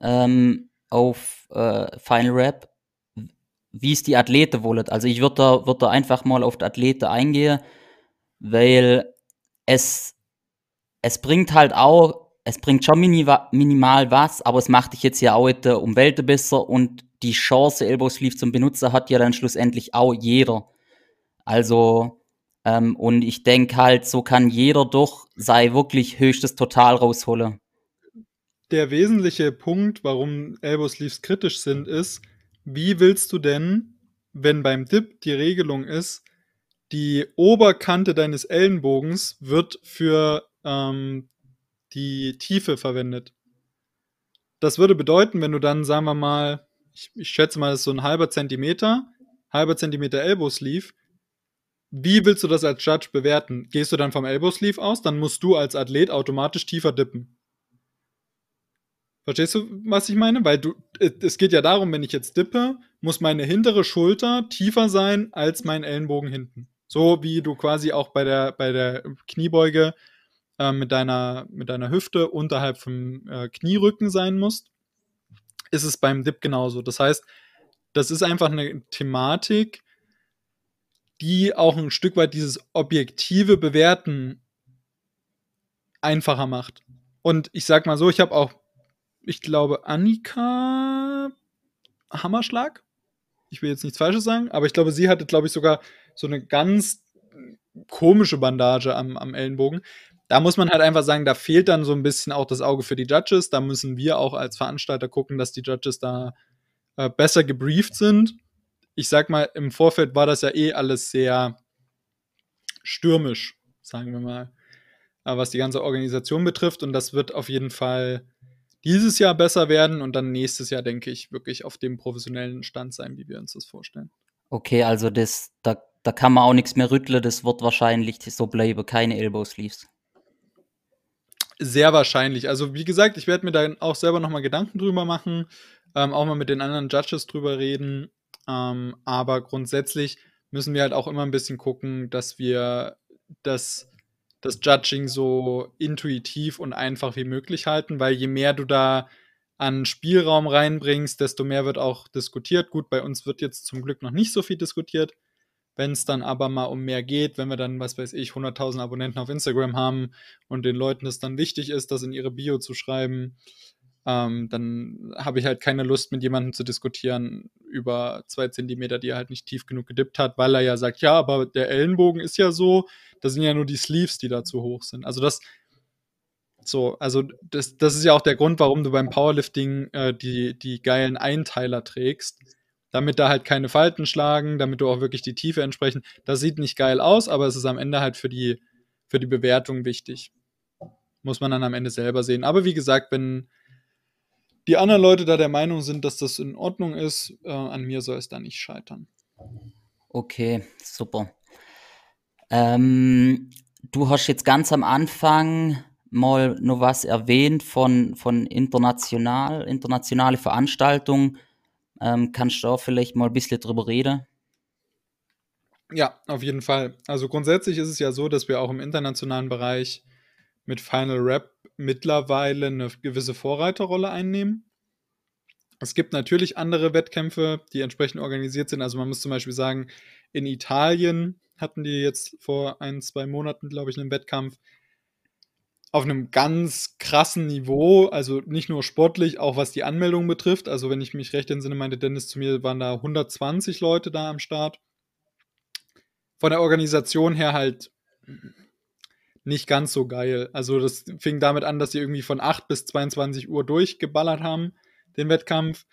[SPEAKER 1] ähm, auf äh, Final Rap wie es die Athleten wollen. Also ich würde da, würd da einfach mal auf die Athleten eingehen, weil es, es bringt halt auch, es bringt schon minimal was, aber es macht dich jetzt ja auch nicht um Welten besser und die Chance, Elbow Sleeve zum Benutzen, hat ja dann schlussendlich auch jeder. Also, ähm, und ich denke halt, so kann jeder doch sei wirklich höchstes Total rausholen.
[SPEAKER 2] Der wesentliche Punkt, warum Elbow Sleeves kritisch sind, ist, wie willst du denn, wenn beim Dip die Regelung ist, die Oberkante deines Ellenbogens wird für ähm, die Tiefe verwendet? Das würde bedeuten, wenn du dann, sagen wir mal, ich, ich schätze mal, das ist so ein halber Zentimeter, halber Zentimeter Elbow Sleeve. Wie willst du das als Judge bewerten? Gehst du dann vom Elbow Sleeve aus, dann musst du als Athlet automatisch tiefer dippen. Verstehst du, was ich meine? Weil du, es geht ja darum, wenn ich jetzt dippe, muss meine hintere Schulter tiefer sein als mein Ellenbogen hinten. So wie du quasi auch bei der, bei der Kniebeuge äh, mit, deiner, mit deiner Hüfte unterhalb vom äh, Knierücken sein musst, ist es beim Dip genauso. Das heißt, das ist einfach eine Thematik, die auch ein Stück weit dieses objektive Bewerten einfacher macht. Und ich sag mal so, ich habe auch ich glaube, Annika Hammerschlag. Ich will jetzt nichts Falsches sagen, aber ich glaube, sie hatte, glaube ich, sogar so eine ganz komische Bandage am, am Ellenbogen. da muss man halt einfach sagen, da fehlt dann so ein bisschen auch das Auge für die Judges. Da müssen wir auch als Veranstalter gucken, dass die Judges da äh, besser gebrieft sind. Ich sag mal, im Vorfeld war das ja eh alles sehr stürmisch, sagen wir mal, äh, was die ganze Organisation betrifft. Und das wird auf jeden Fall dieses Jahr besser werden und dann nächstes Jahr, denke ich, wirklich auf dem professionellen Stand sein, wie wir uns das vorstellen.
[SPEAKER 1] Okay, also das, da, da kann man auch nichts mehr rütteln, das wird wahrscheinlich so bleiben, keine Elbow Sleeves.
[SPEAKER 2] Sehr wahrscheinlich. Also wie gesagt, ich werde mir da auch selber nochmal Gedanken drüber machen, ähm, auch mal mit den anderen Judges drüber reden. Ähm, aber grundsätzlich müssen wir halt auch immer ein bisschen gucken, dass wir das, das Judging so intuitiv und einfach wie möglich halten, weil je mehr du da an Spielraum reinbringst, desto mehr wird auch diskutiert. Gut, bei uns wird jetzt zum Glück noch nicht so viel diskutiert. Wenn es dann aber mal um mehr geht, wenn wir dann, was weiß ich, 100.000 Abonnenten auf Instagram haben und den Leuten es dann wichtig ist, das in ihre Bio zu schreiben, ähm, dann habe ich halt keine Lust, mit jemandem zu diskutieren über zwei Zentimeter, die er halt nicht tief genug gedippt hat, weil er ja sagt, ja, aber der Ellenbogen ist ja so, das sind ja nur die Sleeves, die da zu hoch sind. Also das, so, also das, das ist ja auch der Grund, warum du beim Powerlifting äh, die, die geilen Einteiler trägst damit da halt keine Falten schlagen, damit du auch wirklich die Tiefe entsprechend. Das sieht nicht geil aus, aber es ist am Ende halt für die, für die Bewertung wichtig. Muss man dann am Ende selber sehen. Aber wie gesagt, wenn die anderen Leute da der Meinung sind, dass das in Ordnung ist, äh, an mir soll es da nicht scheitern.
[SPEAKER 1] Okay, super. Ähm, du hast jetzt ganz am Anfang mal noch was erwähnt von, von international, internationale Veranstaltungen. Ähm, kannst du auch vielleicht mal ein bisschen drüber reden?
[SPEAKER 2] Ja, auf jeden Fall. Also grundsätzlich ist es ja so, dass wir auch im internationalen Bereich mit Final Rap mittlerweile eine gewisse Vorreiterrolle einnehmen. Es gibt natürlich andere Wettkämpfe, die entsprechend organisiert sind. Also man muss zum Beispiel sagen, in Italien hatten die jetzt vor ein, zwei Monaten, glaube ich, einen Wettkampf auf einem ganz krassen Niveau, also nicht nur sportlich, auch was die Anmeldung betrifft. Also wenn ich mich recht entsinne, meinte Dennis zu mir, waren da 120 Leute da am Start. Von der Organisation her halt nicht ganz so geil. Also das fing damit an, dass sie irgendwie von 8 bis 22 Uhr durchgeballert haben, den Wettkampf.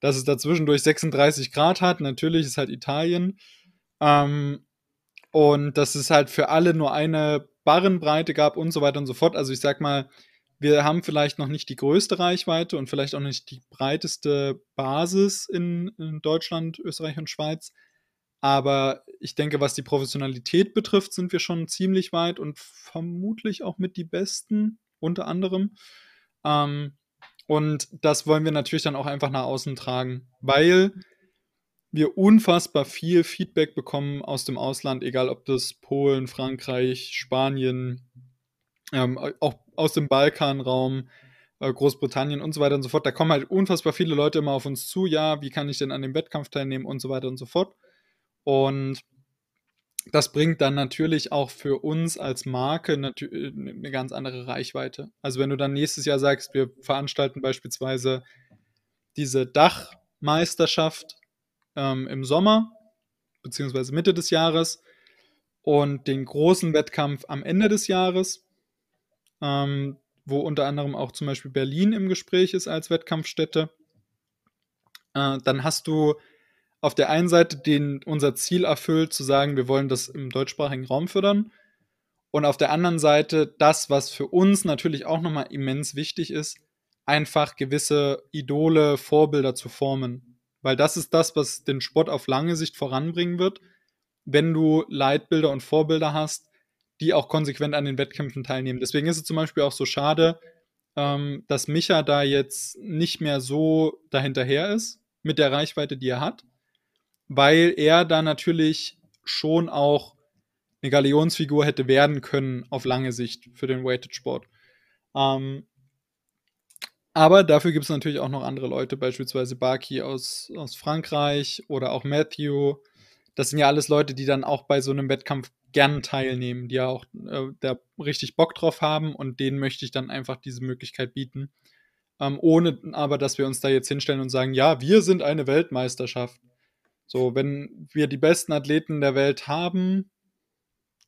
[SPEAKER 2] Dass es dazwischen durch 36 Grad hat, natürlich ist halt Italien. Ähm, und dass es halt für alle nur eine Barrenbreite gab und so weiter und so fort. Also ich sag mal, wir haben vielleicht noch nicht die größte Reichweite und vielleicht auch nicht die breiteste Basis in, in Deutschland, Österreich und Schweiz. Aber ich denke, was die Professionalität betrifft, sind wir schon ziemlich weit und vermutlich auch mit die Besten, unter anderem. Ähm, und das wollen wir natürlich dann auch einfach nach außen tragen, weil wir unfassbar viel Feedback bekommen aus dem Ausland, egal ob das Polen, Frankreich, Spanien, ähm, auch aus dem Balkanraum, äh, Großbritannien und so weiter und so fort. Da kommen halt unfassbar viele Leute immer auf uns zu, ja, wie kann ich denn an dem Wettkampf teilnehmen und so weiter und so fort. Und das bringt dann natürlich auch für uns als Marke eine äh, ganz andere Reichweite. Also wenn du dann nächstes Jahr sagst, wir veranstalten beispielsweise diese Dachmeisterschaft ähm, im Sommer, beziehungsweise Mitte des Jahres, und den großen Wettkampf am Ende des Jahres, ähm, wo unter anderem auch zum Beispiel Berlin im Gespräch ist als Wettkampfstätte. Äh, dann hast du auf der einen Seite den, unser Ziel erfüllt, zu sagen, wir wollen das im deutschsprachigen Raum fördern. Und auf der anderen Seite das, was für uns natürlich auch nochmal immens wichtig ist, einfach gewisse Idole, Vorbilder zu formen. Weil das ist das, was den Sport auf lange Sicht voranbringen wird, wenn du Leitbilder und Vorbilder hast, die auch konsequent an den Wettkämpfen teilnehmen. Deswegen ist es zum Beispiel auch so schade, ähm, dass Micha da jetzt nicht mehr so dahinterher ist mit der Reichweite, die er hat, weil er da natürlich schon auch eine Galionsfigur hätte werden können auf lange Sicht für den Weighted Sport. Ähm, aber dafür gibt es natürlich auch noch andere Leute, beispielsweise Baki aus, aus Frankreich oder auch Matthew. Das sind ja alles Leute, die dann auch bei so einem Wettkampf gern teilnehmen, die ja auch äh, da richtig Bock drauf haben und denen möchte ich dann einfach diese Möglichkeit bieten. Ähm, ohne aber, dass wir uns da jetzt hinstellen und sagen, ja, wir sind eine Weltmeisterschaft. So, wenn wir die besten Athleten der Welt haben,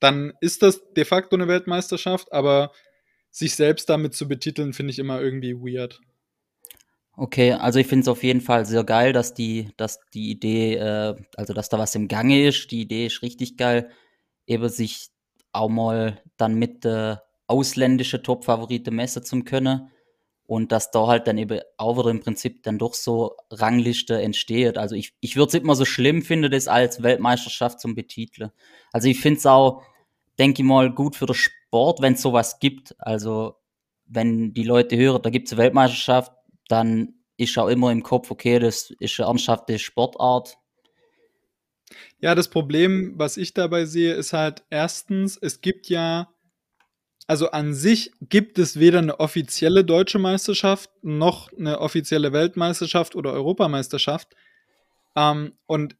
[SPEAKER 2] dann ist das de facto eine Weltmeisterschaft, aber sich selbst damit zu betiteln, finde ich immer irgendwie weird.
[SPEAKER 1] Okay, also ich finde es auf jeden Fall sehr geil, dass die, dass die Idee, äh, also dass da was im Gange ist. Die Idee ist richtig geil, eben sich auch mal dann mit äh, ausländische Top-Favorite messen zu können. Und dass da halt dann eben auch wieder im Prinzip dann doch so Rangliste entsteht. Also ich, ich würde es immer so schlimm finden, das als Weltmeisterschaft zum Betiteln. Also ich finde es auch, denke ich mal, gut für den Sport, wenn es sowas gibt. Also wenn die Leute hören, da gibt es eine Weltmeisterschaft, dann ist auch immer im Kopf, okay, das ist eine ernsthafte Sportart.
[SPEAKER 2] Ja, das Problem, was ich dabei sehe, ist halt erstens, es gibt ja, also an sich gibt es weder eine offizielle deutsche Meisterschaft noch eine offizielle Weltmeisterschaft oder Europameisterschaft. Ähm, und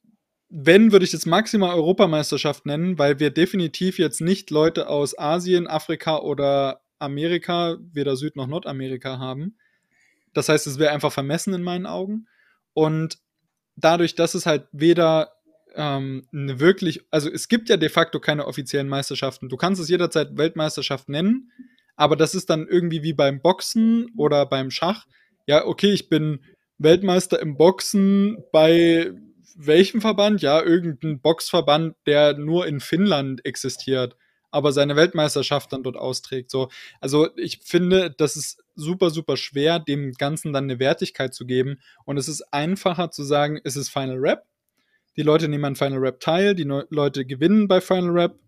[SPEAKER 2] wenn, würde ich es maximal Europameisterschaft nennen, weil wir definitiv jetzt nicht Leute aus Asien, Afrika oder Amerika, weder Süd- noch Nordamerika haben. Das heißt, es wäre einfach vermessen in meinen Augen. Und dadurch, dass es halt weder ähm, eine wirklich, also es gibt ja de facto keine offiziellen Meisterschaften. Du kannst es jederzeit Weltmeisterschaft nennen, aber das ist dann irgendwie wie beim Boxen oder beim Schach. Ja, okay, ich bin Weltmeister im Boxen bei welchem Verband? Ja, irgendein Boxverband, der nur in Finnland existiert, aber seine Weltmeisterschaft dann dort austrägt. So, also ich finde, das ist super, super schwer, dem Ganzen dann eine Wertigkeit zu geben. Und es ist einfacher zu sagen, es ist Final Rap. Die Leute nehmen an Final Rap teil, die Neu Leute gewinnen bei Final Rap.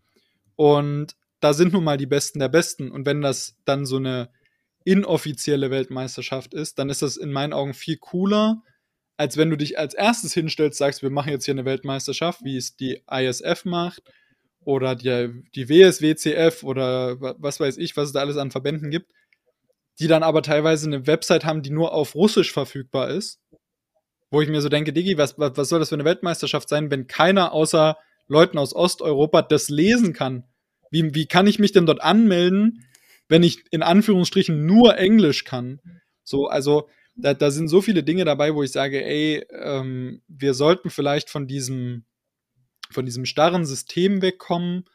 [SPEAKER 2] Und da sind nun mal die Besten der Besten. Und wenn das dann so eine inoffizielle Weltmeisterschaft ist, dann ist das in meinen Augen viel cooler, als wenn du dich als erstes hinstellst, sagst, wir machen jetzt hier eine Weltmeisterschaft, wie es die ISF macht oder die, die WSWCF oder was weiß ich, was es da alles an Verbänden gibt, die dann aber teilweise eine Website haben, die nur auf Russisch verfügbar ist, wo ich mir so denke, Digi, was, was, was soll das für eine Weltmeisterschaft sein, wenn keiner außer Leuten aus Osteuropa das lesen kann? Wie, wie kann ich mich denn dort anmelden, wenn ich in Anführungsstrichen nur Englisch kann? So, also da, da sind so viele Dinge dabei, wo ich sage, ey, ähm, wir sollten vielleicht von diesem, von diesem starren System wegkommen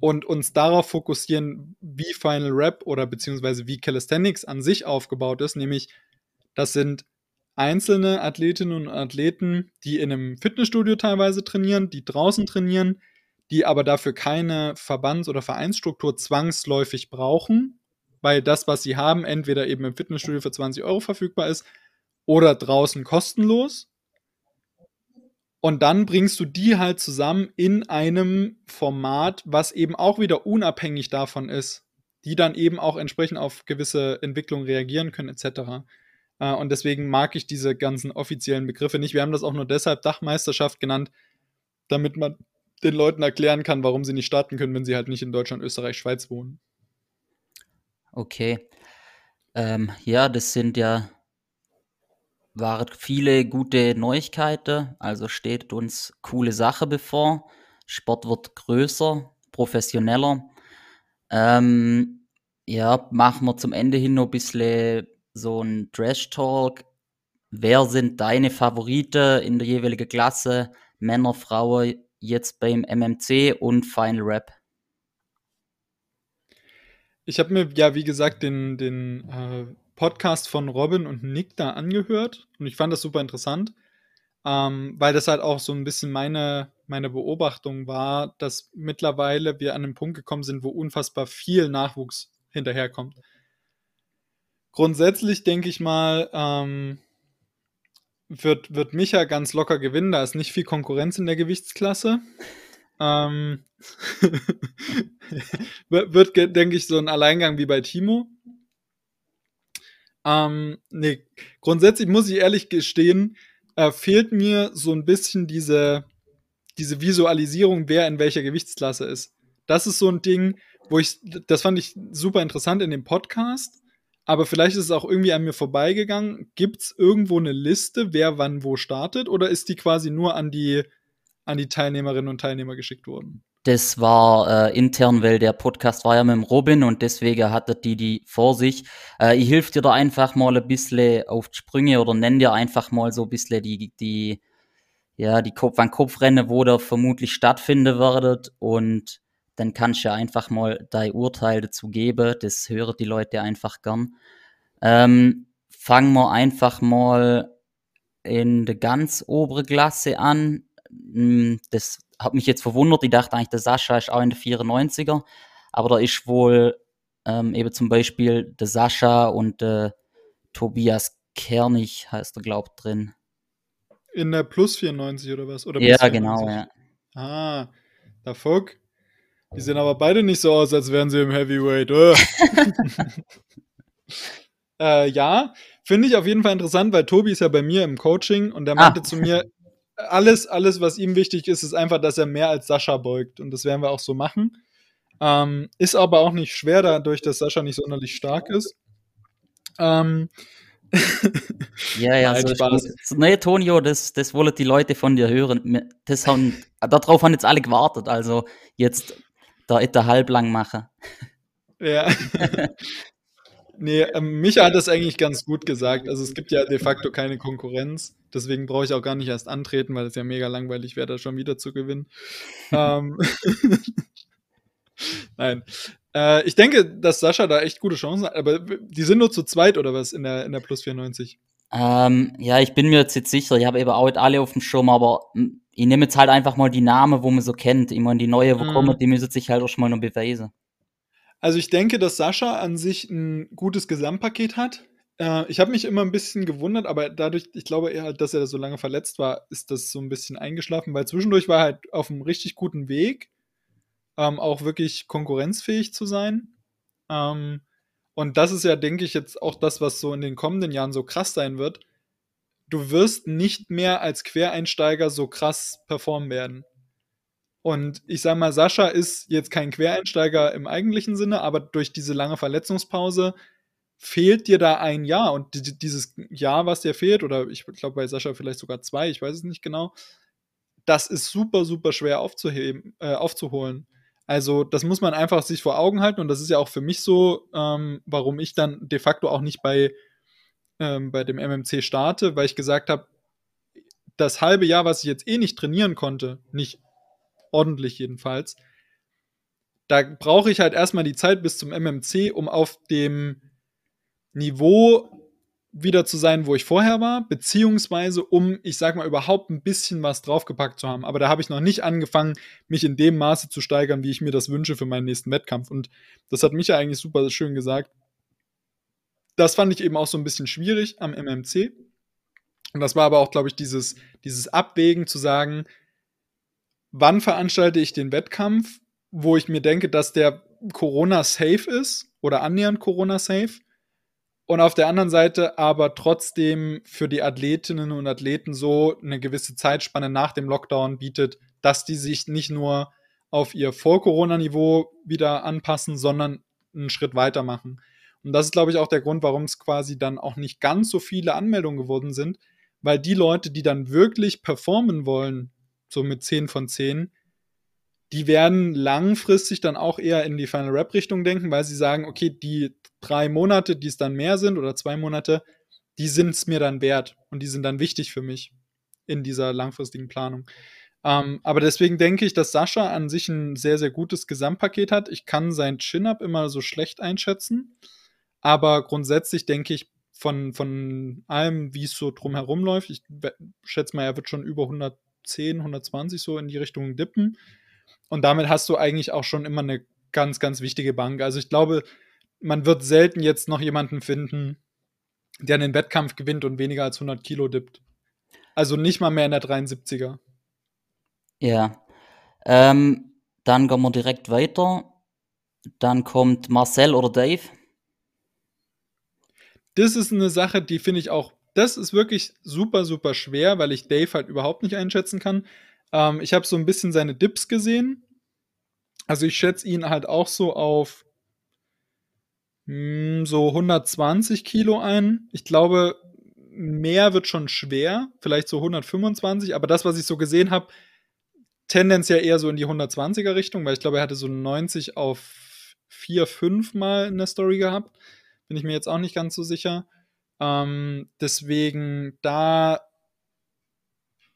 [SPEAKER 2] und uns darauf fokussieren, wie Final Rap oder beziehungsweise wie Calisthenics an sich aufgebaut ist, nämlich das sind einzelne Athletinnen und Athleten, die in einem Fitnessstudio teilweise trainieren, die draußen trainieren, die aber dafür keine Verbands- oder Vereinsstruktur zwangsläufig brauchen, weil das, was sie haben, entweder eben im Fitnessstudio für 20 Euro verfügbar ist oder draußen kostenlos. Und dann bringst du die halt zusammen in einem Format, was eben auch wieder unabhängig davon ist, die dann eben auch entsprechend auf gewisse Entwicklungen reagieren können, etc. Äh, und deswegen mag ich diese ganzen offiziellen Begriffe nicht. Wir haben das auch nur deshalb Dachmeisterschaft genannt, damit man den Leuten erklären kann, warum sie nicht starten können, wenn sie halt nicht in Deutschland, Österreich, Schweiz wohnen.
[SPEAKER 1] Okay. Ähm, ja, das sind ja waren viele gute Neuigkeiten. Also steht uns coole Sache bevor. Sport wird größer, professioneller. Ähm, ja, machen wir zum Ende hin noch ein bisschen so ein Trash-Talk. Wer sind deine Favoriten in der jeweiligen Klasse? Männer, Frauen, jetzt beim MMC und Final Rap?
[SPEAKER 2] Ich habe mir ja, wie gesagt, den, den äh, Podcast von Robin und Nick da angehört und ich fand das super interessant, ähm, weil das halt auch so ein bisschen meine, meine Beobachtung war, dass mittlerweile wir an einem Punkt gekommen sind, wo unfassbar viel Nachwuchs hinterherkommt. Grundsätzlich denke ich mal, ähm, wird, wird Micha ganz locker gewinnen. Da ist nicht viel Konkurrenz in der Gewichtsklasse. Ähm, [laughs] wird, denke ich, so ein Alleingang wie bei Timo. Ähm, nee, grundsätzlich muss ich ehrlich gestehen, äh, fehlt mir so ein bisschen diese, diese Visualisierung, wer in welcher Gewichtsklasse ist. Das ist so ein Ding, wo ich, das fand ich super interessant in dem Podcast, aber vielleicht ist es auch irgendwie an mir vorbeigegangen. Gibt es irgendwo eine Liste, wer wann wo startet, oder ist die quasi nur an die, an die Teilnehmerinnen und Teilnehmer geschickt worden?
[SPEAKER 1] Das war äh, intern, weil der Podcast war ja mit dem Robin und deswegen hatte die die vor sich. Äh, ich hilf dir da einfach mal ein bisschen auf die Sprünge oder nenn dir einfach mal so ein bisschen die, die, ja, die Kopf an Kopf Rennen, wo da vermutlich stattfinden wird und dann kannst du ja einfach mal dein Urteil dazu geben. Das hören die Leute einfach gern. Ähm, fangen wir einfach mal in der ganz oberen Klasse an. Hm, das hat mich jetzt verwundert. Ich dachte eigentlich, der Sascha ist auch in der 94er. Aber da ist wohl ähm, eben zum Beispiel der Sascha und der Tobias Kernig, heißt er, glaubt, drin.
[SPEAKER 2] In der Plus 94 oder was? Oder
[SPEAKER 1] ja, genau, ja.
[SPEAKER 2] Ah, der Fuck. Die sehen aber beide nicht so aus, als wären sie im Heavyweight. Oh. [laughs] [laughs] äh, ja, finde ich auf jeden Fall interessant, weil Tobi ist ja bei mir im Coaching und der meinte ah. zu mir, alles, alles, was ihm wichtig ist, ist einfach, dass er mehr als Sascha beugt. Und das werden wir auch so machen. Ähm, ist aber auch nicht schwer, dadurch, dass Sascha nicht sonderlich stark ist. Ähm, [laughs]
[SPEAKER 1] ja, ja, so Spaß. Nee, Tonio, das, das wollen die Leute von dir hören. Das haben, darauf haben jetzt alle gewartet. Also jetzt da etwa halblang machen.
[SPEAKER 2] Ja. [laughs] nee, ähm, Micha hat das eigentlich ganz gut gesagt. Also es gibt ja de facto keine Konkurrenz. Deswegen brauche ich auch gar nicht erst antreten, weil es ja mega langweilig wäre, da schon wieder zu gewinnen. [laughs] ähm, [laughs] Nein. Äh, ich denke, dass Sascha da echt gute Chancen hat, aber die sind nur zu zweit oder was in der, in der Plus 94?
[SPEAKER 1] Ähm, ja, ich bin mir jetzt, jetzt sicher. Ich habe eben auch nicht alle auf dem Schirm, aber ich nehme jetzt halt einfach mal die Namen, wo man so kennt. Ich meine, die neue, wo mhm. kommen, die müssen sich halt auch schon mal noch beweisen.
[SPEAKER 2] Also ich denke, dass Sascha an sich ein gutes Gesamtpaket hat. Äh, ich habe mich immer ein bisschen gewundert, aber dadurch, ich glaube eher, dass er so lange verletzt war, ist das so ein bisschen eingeschlafen, weil zwischendurch war er halt auf einem richtig guten Weg ähm, auch wirklich konkurrenzfähig zu sein. Ähm, und das ist ja, denke ich, jetzt auch das, was so in den kommenden Jahren so krass sein wird. Du wirst nicht mehr als Quereinsteiger so krass performen werden. Und ich sag mal, Sascha ist jetzt kein Quereinsteiger im eigentlichen Sinne, aber durch diese lange Verletzungspause fehlt dir da ein Jahr. Und dieses Jahr, was dir fehlt, oder ich glaube bei Sascha vielleicht sogar zwei, ich weiß es nicht genau, das ist super, super schwer aufzuheben, äh, aufzuholen. Also, das muss man einfach sich vor Augen halten und das ist ja auch für mich so, ähm, warum ich dann de facto auch nicht bei, ähm, bei dem MMC starte, weil ich gesagt habe, das halbe Jahr, was ich jetzt eh nicht trainieren konnte, nicht ordentlich jedenfalls, da brauche ich halt erstmal die Zeit bis zum MMC, um auf dem Niveau wieder zu sein, wo ich vorher war, beziehungsweise um, ich sag mal, überhaupt ein bisschen was draufgepackt zu haben. Aber da habe ich noch nicht angefangen, mich in dem Maße zu steigern, wie ich mir das wünsche für meinen nächsten Wettkampf. Und das hat mich ja eigentlich super schön gesagt. Das fand ich eben auch so ein bisschen schwierig am MMC. Und das war aber auch, glaube ich, dieses, dieses Abwägen zu sagen, wann veranstalte ich den Wettkampf, wo ich mir denke, dass der Corona-safe ist oder annähernd Corona-safe und auf der anderen Seite aber trotzdem für die Athletinnen und Athleten so eine gewisse Zeitspanne nach dem Lockdown bietet, dass die sich nicht nur auf ihr Vor-Corona-Niveau wieder anpassen, sondern einen Schritt weiter machen. Und das ist, glaube ich, auch der Grund, warum es quasi dann auch nicht ganz so viele Anmeldungen geworden sind, weil die Leute, die dann wirklich performen wollen, so mit 10 von 10, die werden langfristig dann auch eher in die Final Rap Richtung denken, weil sie sagen, okay, die drei Monate, die es dann mehr sind oder zwei Monate, die sind es mir dann wert und die sind dann wichtig für mich in dieser langfristigen Planung. Ähm, aber deswegen denke ich, dass Sascha an sich ein sehr, sehr gutes Gesamtpaket hat. Ich kann sein Chin-Up immer so schlecht einschätzen, aber grundsätzlich denke ich, von, von allem, wie es so drumherum läuft, ich schätze mal, er wird schon über 110, 120 so in die Richtung dippen. Und damit hast du eigentlich auch schon immer eine ganz, ganz wichtige Bank. Also ich glaube, man wird selten jetzt noch jemanden finden, der einen Wettkampf gewinnt und weniger als 100 Kilo dippt. Also nicht mal mehr in der 73er.
[SPEAKER 1] Ja. Ähm, dann gehen wir direkt weiter. Dann kommt Marcel oder Dave.
[SPEAKER 2] Das ist eine Sache, die finde ich auch, das ist wirklich super, super schwer, weil ich Dave halt überhaupt nicht einschätzen kann. Ähm, ich habe so ein bisschen seine Dips gesehen. Also ich schätze ihn halt auch so auf hm, so 120 Kilo ein. Ich glaube, mehr wird schon schwer, vielleicht so 125, aber das, was ich so gesehen habe, tendenziell eher so in die 120er Richtung, weil ich glaube, er hatte so 90 auf 4, 5 Mal in der Story gehabt. Bin ich mir jetzt auch nicht ganz so sicher. Ähm, deswegen, da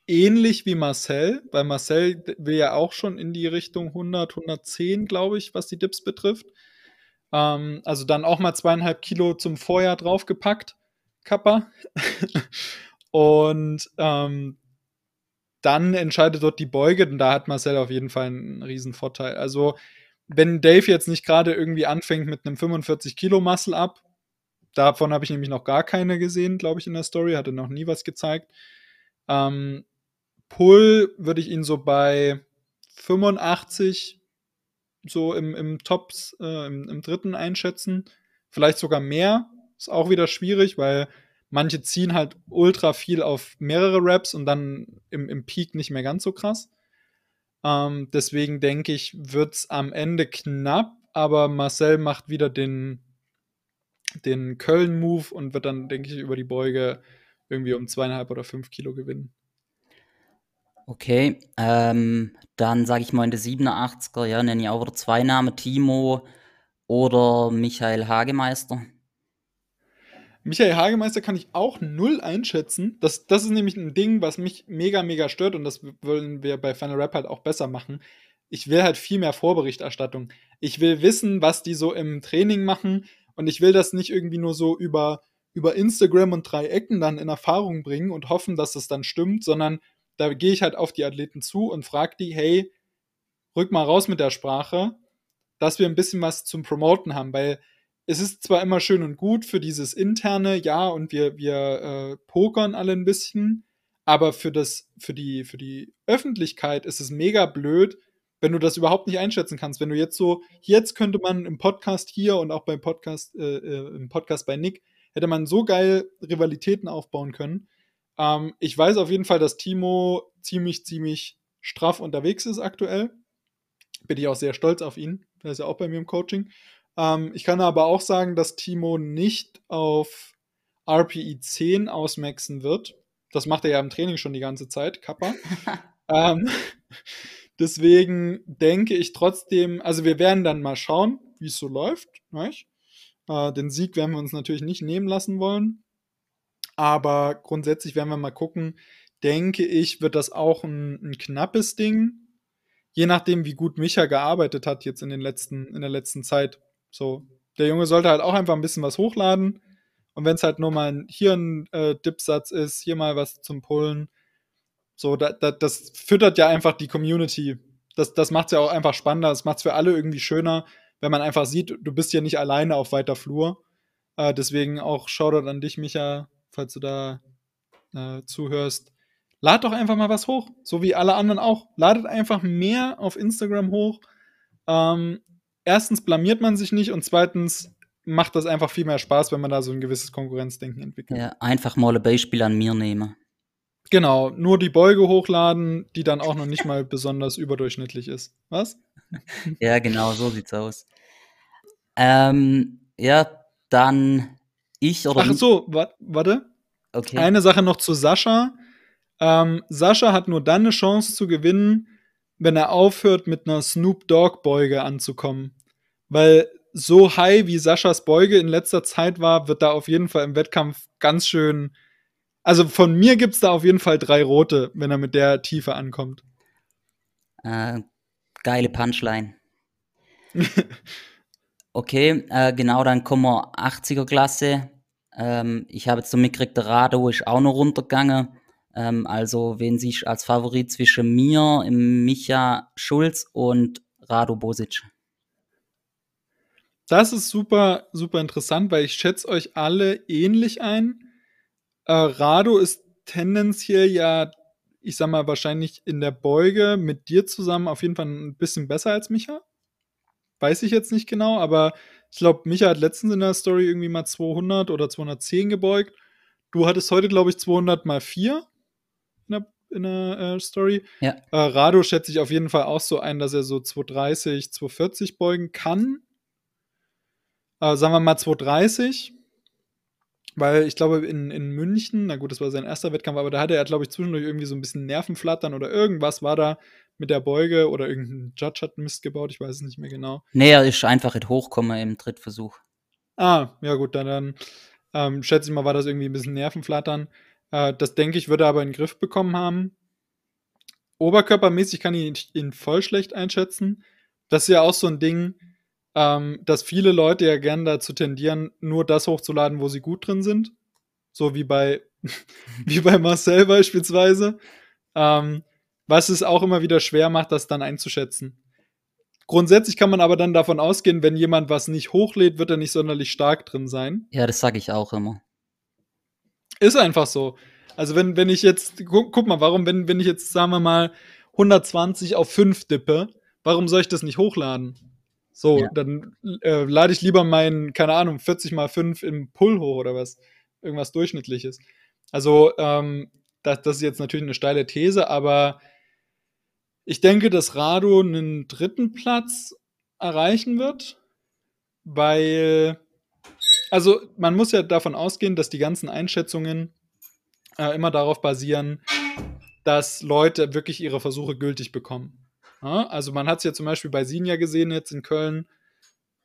[SPEAKER 2] ähnlich wie Marcel, weil Marcel will ja auch schon in die Richtung 100, 110, glaube ich, was die Dips betrifft. Ähm, also dann auch mal zweieinhalb Kilo zum Vorjahr draufgepackt, Kappa. [laughs] und ähm, dann entscheidet dort die Beuge, und da hat Marcel auf jeden Fall einen riesen Vorteil. Also, wenn Dave jetzt nicht gerade irgendwie anfängt mit einem 45 Kilo Muscle ab, davon habe ich nämlich noch gar keine gesehen, glaube ich, in der Story, hatte noch nie was gezeigt. Ähm, Pull würde ich ihn so bei 85 so im, im Tops, äh, im, im dritten einschätzen. Vielleicht sogar mehr. Ist auch wieder schwierig, weil manche ziehen halt ultra viel auf mehrere Raps und dann im, im Peak nicht mehr ganz so krass. Ähm, deswegen denke ich, wird es am Ende knapp, aber Marcel macht wieder den, den Köln-Move und wird dann, denke ich, über die Beuge irgendwie um zweieinhalb oder fünf Kilo gewinnen.
[SPEAKER 1] Okay, ähm, dann sage ich mal in der 87er, ja, nenne ich auch wieder zwei Namen, Timo oder Michael Hagemeister.
[SPEAKER 2] Michael Hagemeister kann ich auch null einschätzen. Das, das ist nämlich ein Ding, was mich mega, mega stört und das wollen wir bei Final Rap halt auch besser machen. Ich will halt viel mehr Vorberichterstattung. Ich will wissen, was die so im Training machen und ich will das nicht irgendwie nur so über, über Instagram und drei Ecken dann in Erfahrung bringen und hoffen, dass es dann stimmt, sondern da gehe ich halt auf die Athleten zu und frage die, hey, rück mal raus mit der Sprache, dass wir ein bisschen was zum Promoten haben, weil es ist zwar immer schön und gut für dieses interne, ja, und wir, wir äh, pokern alle ein bisschen, aber für, das, für, die, für die Öffentlichkeit ist es mega blöd, wenn du das überhaupt nicht einschätzen kannst. Wenn du jetzt so, jetzt könnte man im Podcast hier und auch beim Podcast, äh, äh, im Podcast bei Nick, hätte man so geil Rivalitäten aufbauen können. Ähm, ich weiß auf jeden Fall, dass Timo ziemlich, ziemlich straff unterwegs ist aktuell. Bin ich auch sehr stolz auf ihn. Er ist ja auch bei mir im Coaching. Ähm, ich kann aber auch sagen, dass Timo nicht auf RPI 10 ausmaxen wird. Das macht er ja im Training schon die ganze Zeit, Kappa. [laughs] ähm, deswegen denke ich trotzdem, also wir werden dann mal schauen, wie es so läuft. Äh, den Sieg werden wir uns natürlich nicht nehmen lassen wollen. Aber grundsätzlich werden wir mal gucken. Denke ich, wird das auch ein, ein knappes Ding. Je nachdem, wie gut Micha gearbeitet hat jetzt in, den letzten, in der letzten Zeit. So, der Junge sollte halt auch einfach ein bisschen was hochladen. Und wenn es halt nur mal ein, hier ein äh, Dipsatz ist, hier mal was zum Pullen, so, da, da, das füttert ja einfach die Community. Das, das macht es ja auch einfach spannender. Das macht es für alle irgendwie schöner, wenn man einfach sieht, du bist ja nicht alleine auf weiter Flur. Äh, deswegen auch Shoutout an dich, Micha, falls du da äh, zuhörst. Lad doch einfach mal was hoch, so wie alle anderen auch. Ladet einfach mehr auf Instagram hoch. Ähm, erstens blamiert man sich nicht und zweitens macht das einfach viel mehr Spaß, wenn man da so ein gewisses Konkurrenzdenken entwickelt.
[SPEAKER 1] Ja, einfach mal ein Beispiel an mir nehmen.
[SPEAKER 2] Genau, nur die Beuge hochladen, die dann auch noch nicht mal [laughs] besonders überdurchschnittlich ist. Was? [laughs]
[SPEAKER 1] ja, genau, so sieht's aus. Ähm, ja, dann ich oder.
[SPEAKER 2] Ach so, warte. Okay. Eine Sache noch zu Sascha. Ähm, Sascha hat nur dann eine Chance zu gewinnen, wenn er aufhört, mit einer Snoop Dogg-Beuge anzukommen. Weil so high wie Saschas Beuge in letzter Zeit war, wird da auf jeden Fall im Wettkampf ganz schön. Also von mir gibt es da auf jeden Fall drei rote, wenn er mit der Tiefe ankommt.
[SPEAKER 1] Äh, geile Punchline. [laughs] okay, äh, genau, dann kommen wir 80er Klasse. Ähm, ich habe jetzt so mitgekriegt, der Rado ist auch noch runtergegangen. Ähm, also, wen sich als Favorit zwischen mir, Micha Schulz und Rado Bosic?
[SPEAKER 2] Das ist super, super interessant, weil ich schätze euch alle ähnlich ein. Äh, Rado ist tendenziell ja, ich sag mal, wahrscheinlich in der Beuge mit dir zusammen auf jeden Fall ein bisschen besser als Micha. Weiß ich jetzt nicht genau, aber ich glaube, Micha hat letztens in der Story irgendwie mal 200 oder 210 gebeugt. Du hattest heute, glaube ich, 200 mal 4 in der, in der äh, Story.
[SPEAKER 1] Ja.
[SPEAKER 2] Äh, Rado schätze ich auf jeden Fall auch so ein, dass er so 230, 240 beugen kann. Äh, sagen wir mal 230. Weil ich glaube, in, in München, na gut, das war sein erster Wettkampf, aber da hatte er, glaube ich, zwischendurch irgendwie so ein bisschen Nervenflattern oder irgendwas war da mit der Beuge oder irgendein Judge hat Mist gebaut, ich weiß es nicht mehr genau.
[SPEAKER 1] Nee, er ist einfach nicht hochgekommen im Drittversuch.
[SPEAKER 2] Ah, ja gut, dann, dann ähm, schätze ich mal, war das irgendwie ein bisschen Nervenflattern. Äh, das denke ich, würde er aber in den Griff bekommen haben. oberkörpermäßig kann ich ihn voll schlecht einschätzen. Das ist ja auch so ein Ding, ähm, dass viele Leute ja gerne dazu tendieren, nur das hochzuladen, wo sie gut drin sind. So wie bei, [laughs] wie bei Marcel beispielsweise. Ähm, was es auch immer wieder schwer macht, das dann einzuschätzen. Grundsätzlich kann man aber dann davon ausgehen, wenn jemand was nicht hochlädt, wird er nicht sonderlich stark drin sein.
[SPEAKER 1] Ja, das sage ich auch immer.
[SPEAKER 2] Ist einfach so. Also wenn, wenn ich jetzt, guck, guck, mal, warum, wenn, wenn ich jetzt, sagen wir mal, 120 auf 5 dippe, warum soll ich das nicht hochladen? So, ja. dann äh, lade ich lieber meinen, keine Ahnung, 40 mal 5 im Pull hoch oder was. Irgendwas Durchschnittliches. Also, ähm, das, das ist jetzt natürlich eine steile These, aber ich denke, dass Rado einen dritten Platz erreichen wird, weil, also man muss ja davon ausgehen, dass die ganzen Einschätzungen äh, immer darauf basieren, dass Leute wirklich ihre Versuche gültig bekommen. Ja, also man hat es ja zum Beispiel bei Sinja gesehen jetzt in Köln,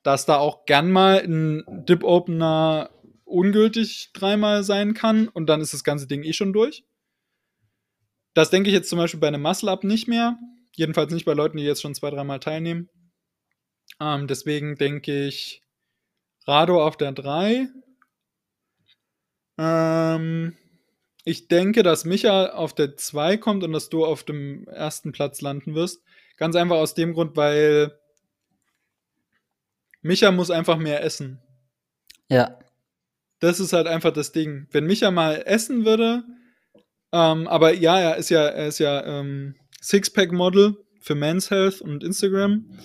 [SPEAKER 2] dass da auch gern mal ein Dip-Opener ungültig dreimal sein kann und dann ist das ganze Ding eh schon durch. Das denke ich jetzt zum Beispiel bei einem Muscle-Up nicht mehr. Jedenfalls nicht bei Leuten, die jetzt schon zwei, dreimal teilnehmen. Ähm, deswegen denke ich Rado auf der 3. Ähm, ich denke, dass Micha auf der 2 kommt und dass du auf dem ersten Platz landen wirst. Ganz einfach aus dem Grund, weil Micha muss einfach mehr essen.
[SPEAKER 1] Ja.
[SPEAKER 2] Das ist halt einfach das Ding. Wenn Micha mal essen würde, ähm, aber ja, er ist ja, er ist ja ähm, Sixpack-Model für Men's Health und Instagram.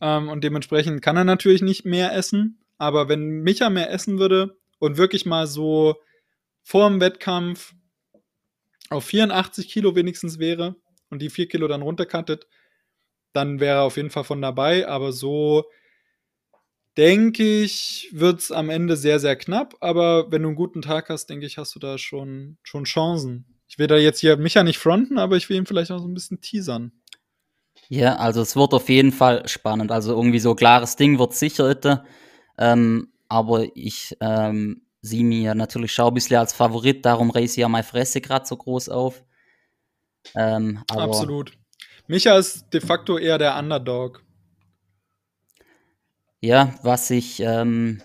[SPEAKER 2] Ähm, und dementsprechend kann er natürlich nicht mehr essen. Aber wenn Micha mehr essen würde und wirklich mal so vor dem Wettkampf auf 84 Kilo wenigstens wäre und die 4 Kilo dann runterkattet, dann wäre er auf jeden Fall von dabei. Aber so denke ich, wird es am Ende sehr, sehr knapp. Aber wenn du einen guten Tag hast, denke ich, hast du da schon, schon Chancen. Ich will da jetzt hier Micha nicht fronten, aber ich will ihn vielleicht auch so ein bisschen teasern.
[SPEAKER 1] Ja, also es wird auf jeden Fall spannend. Also irgendwie so klares Ding wird sicher. Ähm, aber ich ähm, sehe mir natürlich schon ein bisschen als Favorit, darum reiße ich ja meine Fresse gerade so groß auf.
[SPEAKER 2] Ähm, Absolut. Micha ist de facto eher der Underdog.
[SPEAKER 1] Ja, was ich, ähm,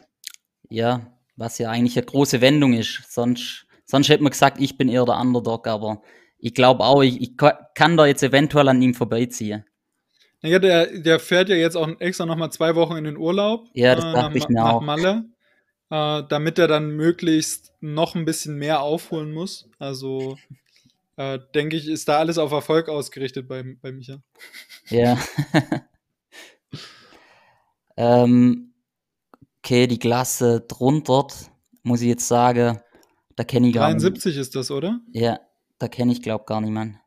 [SPEAKER 1] ja, was ja eigentlich eine große Wendung ist. Sonst Sonst hätte man gesagt, ich bin eher der Underdog, aber ich glaube auch, ich, ich, kann da jetzt eventuell an ihm vorbeiziehen.
[SPEAKER 2] Naja, der, der fährt ja jetzt auch extra nochmal zwei Wochen in den Urlaub.
[SPEAKER 1] Ja, das äh, dachte ich mir auch.
[SPEAKER 2] Malle, äh, damit er dann möglichst noch ein bisschen mehr aufholen muss. Also äh, denke ich, ist da alles auf Erfolg ausgerichtet bei, bei Micha.
[SPEAKER 1] Ja. [laughs] ähm, okay, die Klasse drunter, muss ich jetzt sagen, da kenne ich
[SPEAKER 2] gar 73 ist das, oder?
[SPEAKER 1] Ja, da kenne ich, glaube gar niemanden.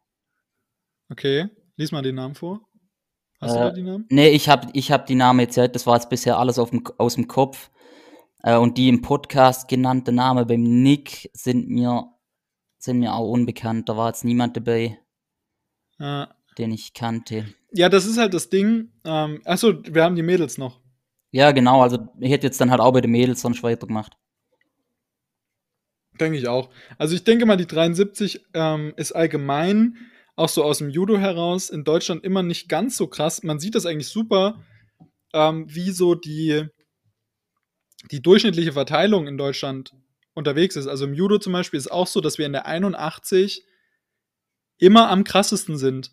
[SPEAKER 2] Okay, lies mal den Namen vor.
[SPEAKER 1] Hast äh, du da die Namen? Nee, ich habe ich hab die Namen jetzt, das war jetzt bisher alles dem, aus dem Kopf. Äh, und die im Podcast genannte Namen beim Nick sind mir, sind mir auch unbekannt. Da war jetzt niemand dabei,
[SPEAKER 2] ja.
[SPEAKER 1] den ich kannte.
[SPEAKER 2] Ja, das ist halt das Ding. Ähm, achso, wir haben die Mädels noch.
[SPEAKER 1] Ja, genau. Also ich hätte jetzt dann halt auch bei den Mädels sonst weitergemacht.
[SPEAKER 2] Denke ich auch. Also ich denke mal, die 73 ähm, ist allgemein auch so aus dem Judo heraus in Deutschland immer nicht ganz so krass. Man sieht das eigentlich super, ähm, wie so die, die durchschnittliche Verteilung in Deutschland unterwegs ist. Also im Judo zum Beispiel ist auch so, dass wir in der 81 immer am krassesten sind.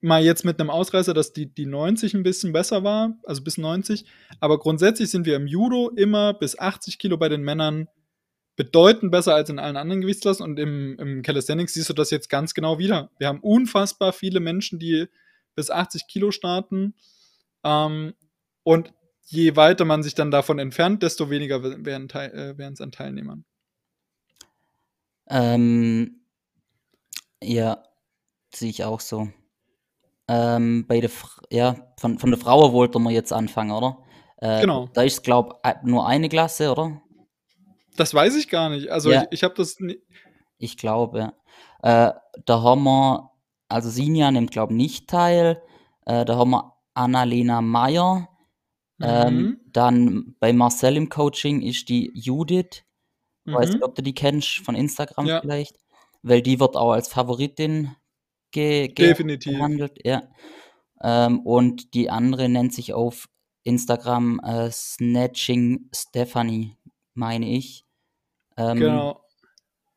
[SPEAKER 2] Mal jetzt mit einem Ausreißer, dass die, die 90 ein bisschen besser war, also bis 90. Aber grundsätzlich sind wir im Judo immer bis 80 Kilo bei den Männern bedeutend besser als in allen anderen Gewichtsklassen und im, im Calisthenics siehst du das jetzt ganz genau wieder. Wir haben unfassbar viele Menschen, die bis 80 Kilo starten ähm, und je weiter man sich dann davon entfernt, desto weniger werden äh, es an Teilnehmern.
[SPEAKER 1] Ähm, ja, sehe ich auch so. Ähm, bei der ja, von, von der Frau wollte man jetzt anfangen, oder? Äh,
[SPEAKER 2] genau.
[SPEAKER 1] Da ist, glaube ich, nur eine Klasse, oder?
[SPEAKER 2] Das weiß ich gar nicht. Also ja. ich, ich habe das.
[SPEAKER 1] Ich glaube. Äh, da haben wir, also Sinja nimmt, glaube ich, nicht teil. Äh, da haben wir Annalena Meyer. Ähm, mhm. dann bei Marcel im Coaching ist die Judith. Mhm. Weiß nicht, ob du die kennst von Instagram ja. vielleicht. Weil die wird auch als Favoritin ge
[SPEAKER 2] Definitiv.
[SPEAKER 1] gehandelt, ja. Ähm, und die andere nennt sich auf Instagram äh, Snatching Stephanie, meine ich. Ähm,
[SPEAKER 2] Genau.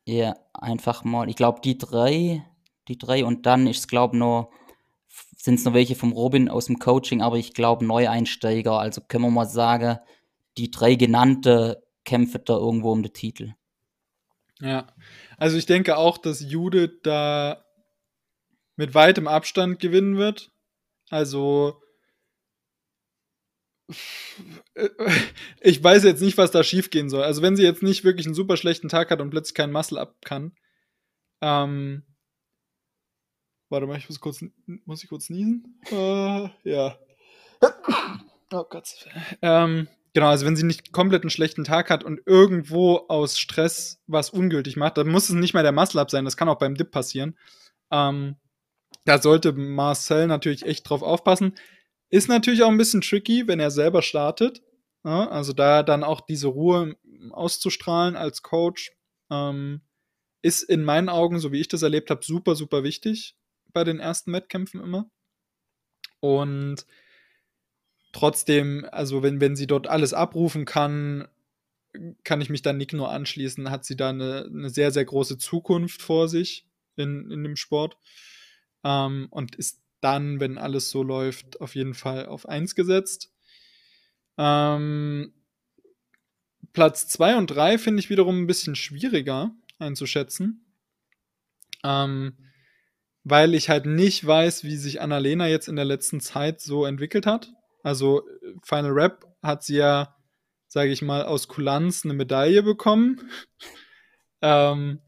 [SPEAKER 1] Ja, einfach mal. Ich glaube, die drei, die drei und dann ist glaube noch, sind es noch welche vom Robin aus dem Coaching, aber ich glaube Neueinsteiger. Also können wir mal sagen, die drei genannte kämpfen da irgendwo um den Titel.
[SPEAKER 2] Ja, also ich denke auch, dass Judith da mit weitem Abstand gewinnen wird. Also [laughs] ich weiß jetzt nicht, was da schiefgehen soll. Also wenn sie jetzt nicht wirklich einen super schlechten Tag hat und plötzlich keinen Muscle up kann. Ähm, warte mal, ich muss kurz, muss ich kurz niesen? Äh, ja. Oh Gott. Ähm, genau, also wenn sie nicht komplett einen schlechten Tag hat und irgendwo aus Stress was ungültig macht, dann muss es nicht mehr der Muscle up sein. Das kann auch beim Dip passieren. Ähm, da sollte Marcel natürlich echt drauf aufpassen. Ist natürlich auch ein bisschen tricky, wenn er selber startet. Ja, also da dann auch diese Ruhe auszustrahlen als Coach, ähm, ist in meinen Augen, so wie ich das erlebt habe, super, super wichtig bei den ersten Wettkämpfen immer. Und trotzdem, also wenn, wenn sie dort alles abrufen kann, kann ich mich dann Nick nur anschließen, hat sie da eine, eine sehr, sehr große Zukunft vor sich in, in dem Sport. Ähm, und ist dann, wenn alles so läuft, auf jeden Fall auf 1 gesetzt. Ähm, Platz 2 und 3 finde ich wiederum ein bisschen schwieriger einzuschätzen. Ähm, weil ich halt nicht weiß, wie sich Annalena jetzt in der letzten Zeit so entwickelt hat. Also Final Rap hat sie ja, sage ich mal, aus Kulanz eine Medaille bekommen. [laughs] ähm,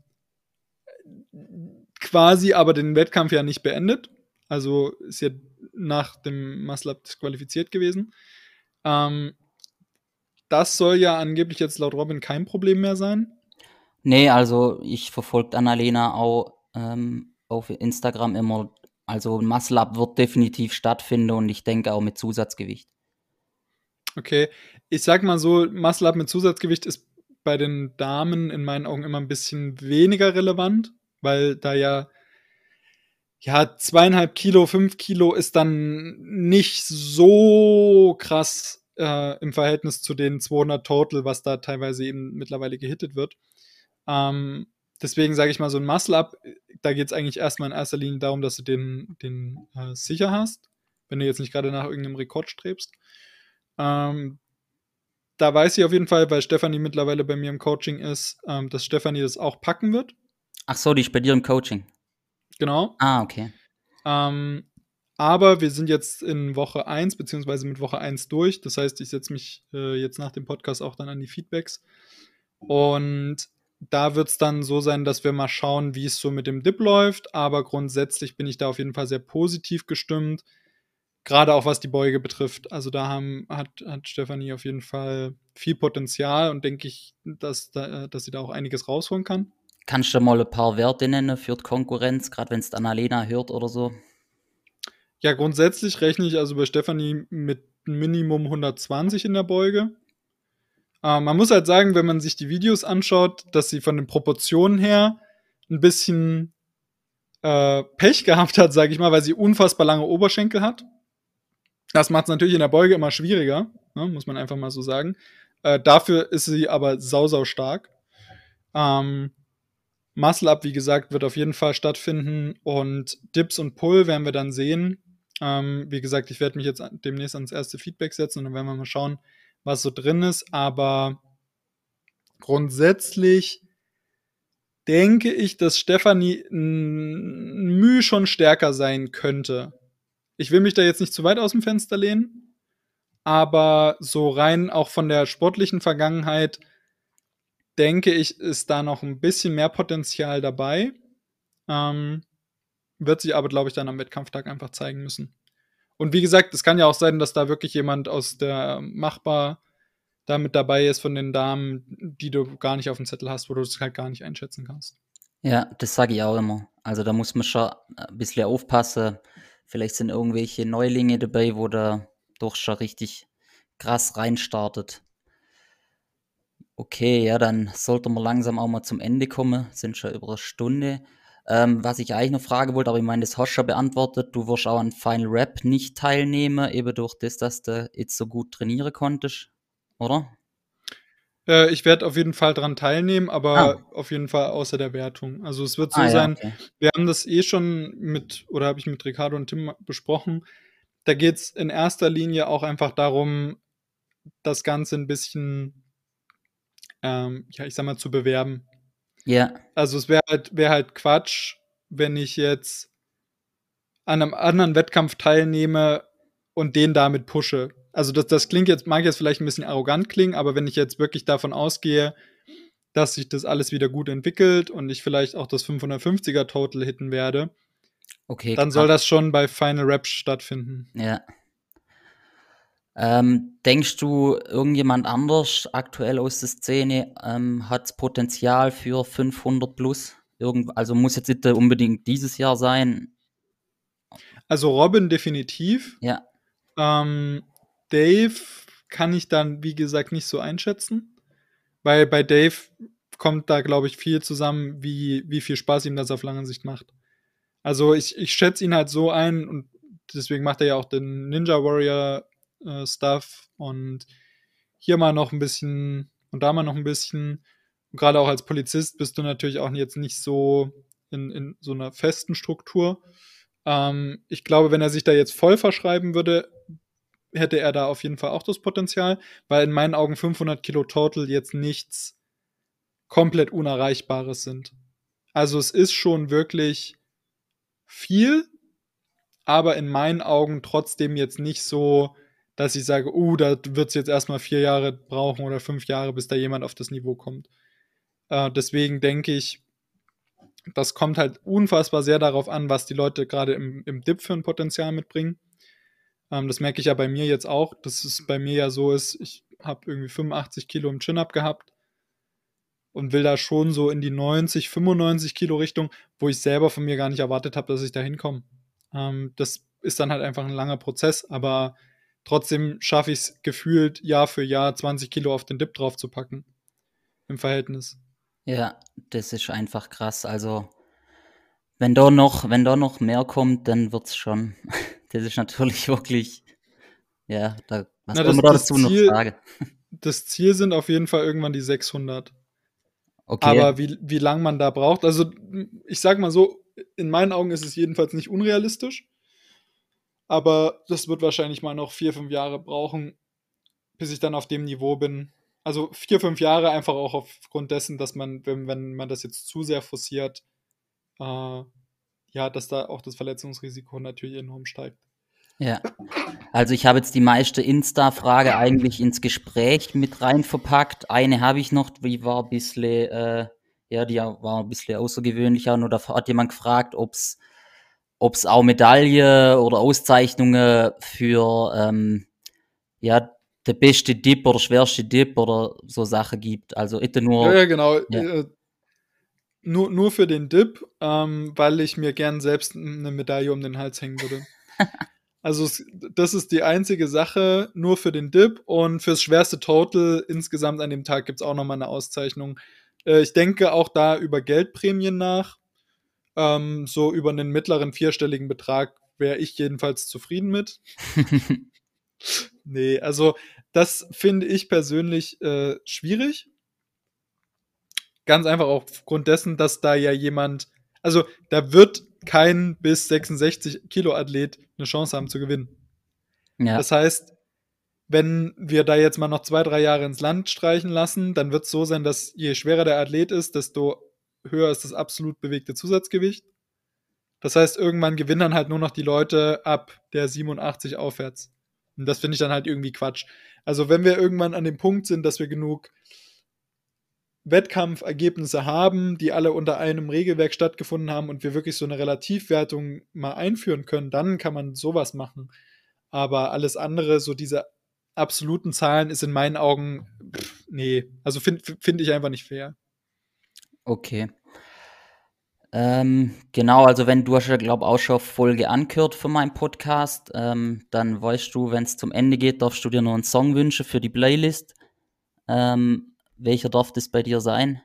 [SPEAKER 2] quasi aber den Wettkampf ja nicht beendet. Also ist ja nach dem Maslab disqualifiziert gewesen. Ähm, das soll ja angeblich jetzt laut Robin kein Problem mehr sein.
[SPEAKER 1] Nee, also ich verfolge Annalena auch ähm, auf Instagram immer. Also Maslab wird definitiv stattfinden und ich denke auch mit Zusatzgewicht.
[SPEAKER 2] Okay, ich sag mal so, Muscle-Up mit Zusatzgewicht ist bei den Damen in meinen Augen immer ein bisschen weniger relevant, weil da ja ja, zweieinhalb Kilo, fünf Kilo ist dann nicht so krass äh, im Verhältnis zu den 200 Total, was da teilweise eben mittlerweile gehittet wird. Ähm, deswegen sage ich mal, so ein Muscle-Up, da geht es eigentlich erstmal in erster Linie darum, dass du den, den äh, sicher hast, wenn du jetzt nicht gerade nach irgendeinem Rekord strebst. Ähm, da weiß ich auf jeden Fall, weil Stefanie mittlerweile bei mir im Coaching ist, ähm, dass Stefanie das auch packen wird.
[SPEAKER 1] Ach so, die ist bei dir im Coaching.
[SPEAKER 2] Genau.
[SPEAKER 1] Ah, okay.
[SPEAKER 2] Ähm, aber wir sind jetzt in Woche 1, beziehungsweise mit Woche 1 durch. Das heißt, ich setze mich äh, jetzt nach dem Podcast auch dann an die Feedbacks. Und da wird es dann so sein, dass wir mal schauen, wie es so mit dem Dip läuft. Aber grundsätzlich bin ich da auf jeden Fall sehr positiv gestimmt. Gerade auch was die Beuge betrifft. Also da haben, hat, hat Stefanie auf jeden Fall viel Potenzial und denke ich, dass, da, dass sie da auch einiges rausholen kann.
[SPEAKER 1] Kannst du mal ein paar Werte nennen für die Konkurrenz, gerade wenn es Annalena hört oder so?
[SPEAKER 2] Ja, grundsätzlich rechne ich also bei Stefanie mit Minimum 120 in der Beuge. Äh, man muss halt sagen, wenn man sich die Videos anschaut, dass sie von den Proportionen her ein bisschen äh, Pech gehabt hat, sage ich mal, weil sie unfassbar lange Oberschenkel hat. Das macht es natürlich in der Beuge immer schwieriger, ne, muss man einfach mal so sagen. Äh, dafür ist sie aber sau, sau stark. Ähm, Muscle Up, wie gesagt, wird auf jeden Fall stattfinden und Dips und Pull werden wir dann sehen. Ähm, wie gesagt, ich werde mich jetzt demnächst ans erste Feedback setzen und dann werden wir mal schauen, was so drin ist. Aber grundsätzlich denke ich, dass Stefanie Mühe schon stärker sein könnte. Ich will mich da jetzt nicht zu weit aus dem Fenster lehnen, aber so rein auch von der sportlichen Vergangenheit denke ich, ist da noch ein bisschen mehr Potenzial dabei. Ähm, wird sich aber, glaube ich, dann am Wettkampftag einfach zeigen müssen. Und wie gesagt, es kann ja auch sein, dass da wirklich jemand aus der Machbar da mit dabei ist von den Damen, die du gar nicht auf dem Zettel hast, wo du es halt gar nicht einschätzen kannst.
[SPEAKER 1] Ja, das sage ich auch immer. Also da muss man schon ein bisschen aufpassen. Vielleicht sind irgendwelche Neulinge dabei, wo da doch schon richtig krass reinstartet. Okay, ja, dann sollten wir langsam auch mal zum Ende kommen. Sind schon über eine Stunde. Ähm, was ich eigentlich noch fragen wollte, aber ich meine, das hast du schon beantwortet. Du wirst auch an Final Rap nicht teilnehmen, eben durch das, dass du jetzt so gut trainieren konntest, oder?
[SPEAKER 2] Äh, ich werde auf jeden Fall dran teilnehmen, aber ah. auf jeden Fall außer der Wertung. Also es wird so ah, sein, ja, okay. wir haben das eh schon mit, oder habe ich mit Ricardo und Tim besprochen. Da geht es in erster Linie auch einfach darum, das Ganze ein bisschen, ähm, ja, ich sag mal, zu bewerben.
[SPEAKER 1] Ja.
[SPEAKER 2] Also es wäre halt, wär halt Quatsch, wenn ich jetzt an einem anderen Wettkampf teilnehme und den damit pushe. Also das, das klingt jetzt, mag jetzt vielleicht ein bisschen arrogant klingen, aber wenn ich jetzt wirklich davon ausgehe, dass sich das alles wieder gut entwickelt und ich vielleicht auch das 550er Total hitten werde,
[SPEAKER 1] okay,
[SPEAKER 2] dann soll das schon bei Final Rap stattfinden.
[SPEAKER 1] Ja. Ähm, denkst du, irgendjemand anders aktuell aus der Szene ähm, hat Potenzial für 500 plus? Irgend, also muss jetzt nicht unbedingt dieses Jahr sein.
[SPEAKER 2] Also Robin definitiv.
[SPEAKER 1] Ja.
[SPEAKER 2] Ähm, Dave kann ich dann, wie gesagt, nicht so einschätzen. Weil bei Dave kommt da, glaube ich, viel zusammen, wie, wie viel Spaß ihm das auf lange Sicht macht. Also ich, ich schätze ihn halt so ein und deswegen macht er ja auch den Ninja Warrior äh, Stuff und hier mal noch ein bisschen und da mal noch ein bisschen. Gerade auch als Polizist bist du natürlich auch jetzt nicht so in, in so einer festen Struktur. Ähm, ich glaube, wenn er sich da jetzt voll verschreiben würde, hätte er da auf jeden Fall auch das Potenzial, weil in meinen Augen 500 Kilo Total jetzt nichts komplett Unerreichbares sind. Also es ist schon wirklich viel, aber in meinen Augen trotzdem jetzt nicht so, dass ich sage, uh, da wird es jetzt erstmal vier Jahre brauchen oder fünf Jahre, bis da jemand auf das Niveau kommt. Äh, deswegen denke ich, das kommt halt unfassbar sehr darauf an, was die Leute gerade im, im Dip für ein Potenzial mitbringen. Ähm, das merke ich ja bei mir jetzt auch, dass es bei mir ja so ist, ich habe irgendwie 85 Kilo im Chin-Up gehabt und will da schon so in die 90, 95 Kilo Richtung, wo ich selber von mir gar nicht erwartet habe, dass ich da hinkomme. Ähm, das ist dann halt einfach ein langer Prozess, aber trotzdem schaffe ich es gefühlt Jahr für Jahr 20 Kilo auf den Dip drauf zu packen. Im Verhältnis.
[SPEAKER 1] Ja, das ist einfach krass. Also, wenn da noch, wenn da noch mehr kommt, dann wird es schon. [laughs] das ist natürlich wirklich, ja, da, was
[SPEAKER 2] Na, das, man da dazu Ziel, noch sagen? [laughs] Das Ziel sind auf jeden Fall irgendwann die 600. Okay. Aber wie, wie lange man da braucht, also ich sag mal so, in meinen Augen ist es jedenfalls nicht unrealistisch. Aber das wird wahrscheinlich mal noch vier, fünf Jahre brauchen, bis ich dann auf dem Niveau bin. Also vier, fünf Jahre einfach auch aufgrund dessen, dass man, wenn, wenn man das jetzt zu sehr forciert, äh, ja, dass da auch das Verletzungsrisiko natürlich enorm steigt.
[SPEAKER 1] Ja, also ich habe jetzt die meiste Insta-Frage eigentlich ins Gespräch mit rein verpackt. Eine habe ich noch, die war ein bisschen, äh, ja, die war ein bisschen außergewöhnlicher. Nur da hat jemand gefragt, ob es auch Medaille oder Auszeichnungen für ähm, ja, der beste Dip oder schwerste Dip oder so Sachen gibt. Also nur.
[SPEAKER 2] Ja, ja genau. Ja. Äh, nur, nur für den Dip, ähm, weil ich mir gern selbst eine Medaille um den Hals hängen würde. [laughs] also das ist die einzige Sache, nur für den Dip und fürs schwerste Total insgesamt an dem Tag gibt es auch nochmal eine Auszeichnung. Äh, ich denke auch da über Geldprämien nach. Ähm, so über einen mittleren vierstelligen Betrag wäre ich jedenfalls zufrieden mit. [laughs] nee, also das finde ich persönlich äh, schwierig. Ganz einfach aufgrund dessen, dass da ja jemand, also da wird kein bis 66 Kilo Athlet eine Chance haben zu gewinnen. Ja. Das heißt, wenn wir da jetzt mal noch zwei, drei Jahre ins Land streichen lassen, dann wird es so sein, dass je schwerer der Athlet ist, desto höher ist das absolut bewegte Zusatzgewicht. Das heißt, irgendwann gewinnen dann halt nur noch die Leute ab der 87 aufwärts. Und das finde ich dann halt irgendwie Quatsch. Also wenn wir irgendwann an dem Punkt sind, dass wir genug Wettkampfergebnisse haben, die alle unter einem Regelwerk stattgefunden haben und wir wirklich so eine Relativwertung mal einführen können, dann kann man sowas machen. Aber alles andere, so diese absoluten Zahlen, ist in meinen Augen, pff, nee, also finde find ich einfach nicht fair.
[SPEAKER 1] Okay. Ähm, genau, also wenn du hast ja, glaube auch schon Folge angehört für meinen Podcast, ähm, dann weißt du, wenn es zum Ende geht, darfst du dir noch einen Song wünschen für die Playlist. Ähm, welcher darf das bei dir sein?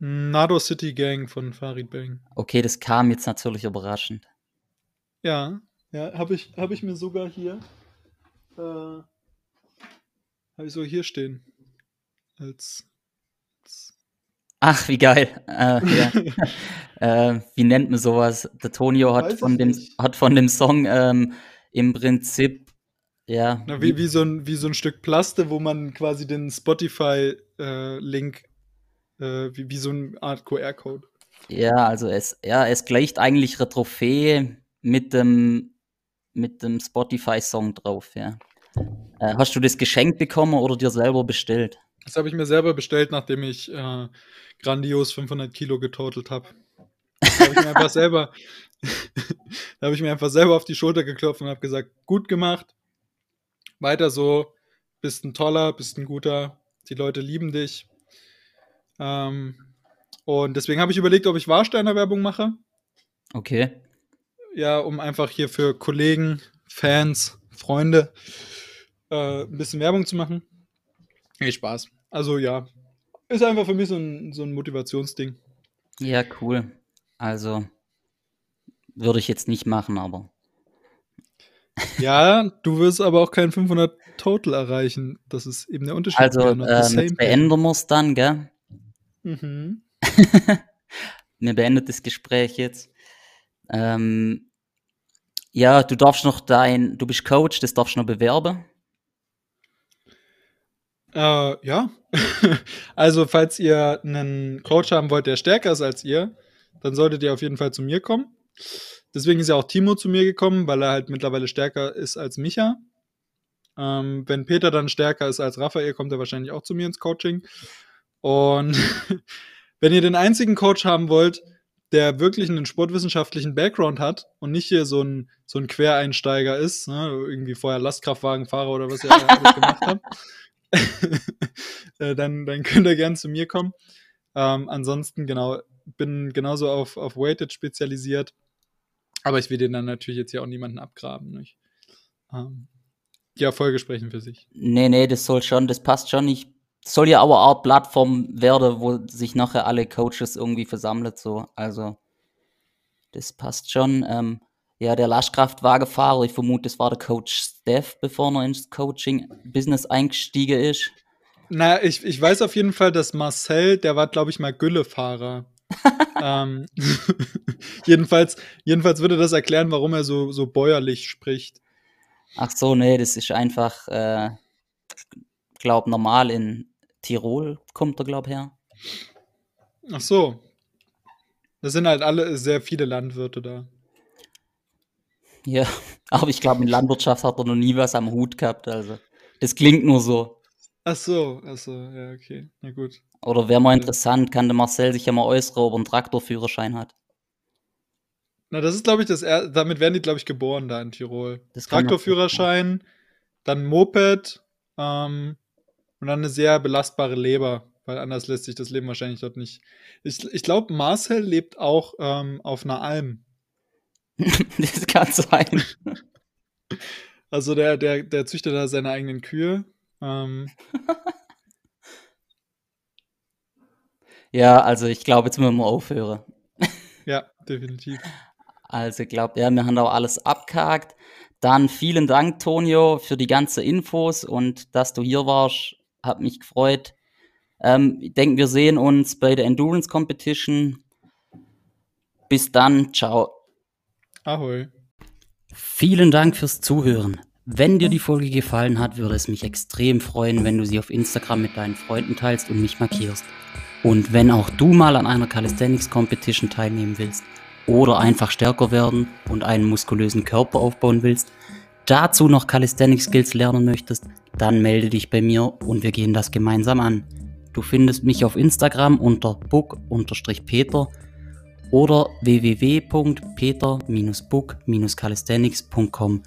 [SPEAKER 2] Nado City Gang von Farid Bang.
[SPEAKER 1] Okay, das kam jetzt natürlich überraschend.
[SPEAKER 2] Ja, ja, habe ich, hab ich mir sogar hier. Äh, habe ich so hier stehen. Als. als
[SPEAKER 1] Ach, wie geil. Äh, ja. [laughs] äh, wie nennt man sowas? Der Tonio hat von, dem, hat von dem Song ähm, im Prinzip, ja.
[SPEAKER 2] Na, wie, wie, so ein, wie so ein Stück Plaste, wo man quasi den Spotify-Link, äh, wie, wie so eine Art QR-Code.
[SPEAKER 1] Ja, also es, ja, es gleicht eigentlich eine Trophäe mit dem, mit dem Spotify-Song drauf, ja. Äh, hast du das geschenkt bekommen oder dir selber bestellt?
[SPEAKER 2] Das habe ich mir selber bestellt, nachdem ich äh, grandios 500 Kilo getotelt habe. Da habe ich mir einfach selber, [laughs] da habe ich mir einfach selber auf die Schulter geklopft und habe gesagt, gut gemacht, weiter so, bist ein toller, bist ein guter, die Leute lieben dich. Ähm, und deswegen habe ich überlegt, ob ich Warsteiner Werbung mache.
[SPEAKER 1] Okay.
[SPEAKER 2] Ja, um einfach hier für Kollegen, Fans, Freunde äh, ein bisschen Werbung zu machen. Hey, Spaß. Also ja, ist einfach für mich so ein, so ein Motivationsding.
[SPEAKER 1] Ja, cool. Also würde ich jetzt nicht machen, aber.
[SPEAKER 2] Ja, du wirst aber auch kein 500 Total erreichen. Das ist eben der Unterschied.
[SPEAKER 1] Also ähm, beenden wir es dann, gell?
[SPEAKER 2] Mhm. [laughs]
[SPEAKER 1] Wir beendet das Gespräch jetzt. Ähm, ja, du darfst noch dein, du bist Coach, das darfst du noch bewerben.
[SPEAKER 2] Äh, ja. [laughs] also, falls ihr einen Coach haben wollt, der stärker ist als ihr, dann solltet ihr auf jeden Fall zu mir kommen. Deswegen ist ja auch Timo zu mir gekommen, weil er halt mittlerweile stärker ist als Micha. Ähm, wenn Peter dann stärker ist als Raphael, kommt er wahrscheinlich auch zu mir ins Coaching. Und [laughs] wenn ihr den einzigen Coach haben wollt, der wirklich einen sportwissenschaftlichen Background hat und nicht hier so ein, so ein Quereinsteiger ist, ne, irgendwie vorher Lastkraftwagenfahrer oder was ihr alles [laughs] gemacht habt, [laughs] dann, dann könnt ihr gern zu mir kommen. Ähm, ansonsten, genau, bin genauso auf, auf Weighted spezialisiert. Aber ich will den dann natürlich jetzt hier auch niemanden abgraben. Nicht? Ähm, die Erfolge sprechen für sich.
[SPEAKER 1] Nee, nee, das soll schon, das passt schon. Ich soll ja auch Plattform werden, wo sich nachher alle Coaches irgendwie versammelt, so. Also, das passt schon. Ähm, ja, der Lastkraftwagenfahrer, ich vermute, das war der Coach Steph, bevor er ins Coaching-Business eingestiegen ist.
[SPEAKER 2] Na, ich, ich weiß auf jeden Fall, dass Marcel, der war, glaube ich, mal Güllefahrer. [laughs] ähm, [laughs] jedenfalls, jedenfalls würde das erklären, warum er so, so bäuerlich spricht.
[SPEAKER 1] Ach so, nee, das ist einfach, äh, glaube normal in Tirol kommt er, glaube her.
[SPEAKER 2] Ach so. Das sind halt alle sehr viele Landwirte da.
[SPEAKER 1] Ja, aber ich glaube, in Landwirtschaft hat er noch nie was am Hut gehabt. Also, das klingt nur so.
[SPEAKER 2] Ach so, ach so, ja, okay, na gut.
[SPEAKER 1] Oder wäre mal interessant, kann der Marcel sich ja mal äußern, ob er einen Traktorführerschein hat.
[SPEAKER 2] Na, das ist, glaube ich, das er damit werden die, glaube ich, geboren da in Tirol. Traktorführerschein, dann Moped ähm, und dann eine sehr belastbare Leber, weil anders lässt sich das Leben wahrscheinlich dort nicht. Ich, ich glaube, Marcel lebt auch ähm, auf einer Alm. [laughs]
[SPEAKER 1] das kann sein.
[SPEAKER 2] Also der, der, der züchtet da seine eigenen Kühe. Ähm.
[SPEAKER 1] ja, also ich glaube, jetzt müssen wir aufhören.
[SPEAKER 2] ja, definitiv.
[SPEAKER 1] Also ich glaube, ja, wir haben auch alles abgehakt. Dann vielen Dank, Tonio, für die ganzen Infos und dass du hier warst. Hat mich gefreut. Ähm, ich denke, wir sehen uns bei der Endurance Competition. Bis dann, ciao.
[SPEAKER 2] Ahoi.
[SPEAKER 1] Vielen Dank fürs Zuhören. Wenn dir die Folge gefallen hat, würde es mich extrem freuen, wenn du sie auf Instagram mit deinen Freunden teilst und mich markierst. Und wenn auch du mal an einer Calisthenics Competition teilnehmen willst oder einfach stärker werden und einen muskulösen Körper aufbauen willst, dazu noch Calisthenics Skills lernen möchtest, dann melde dich bei mir und wir gehen das gemeinsam an. Du findest mich auf Instagram unter book-peter oder www.peter-book-calisthenics.com.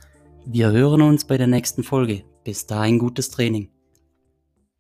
[SPEAKER 1] Wir hören uns bei der nächsten Folge. Bis dahin gutes Training.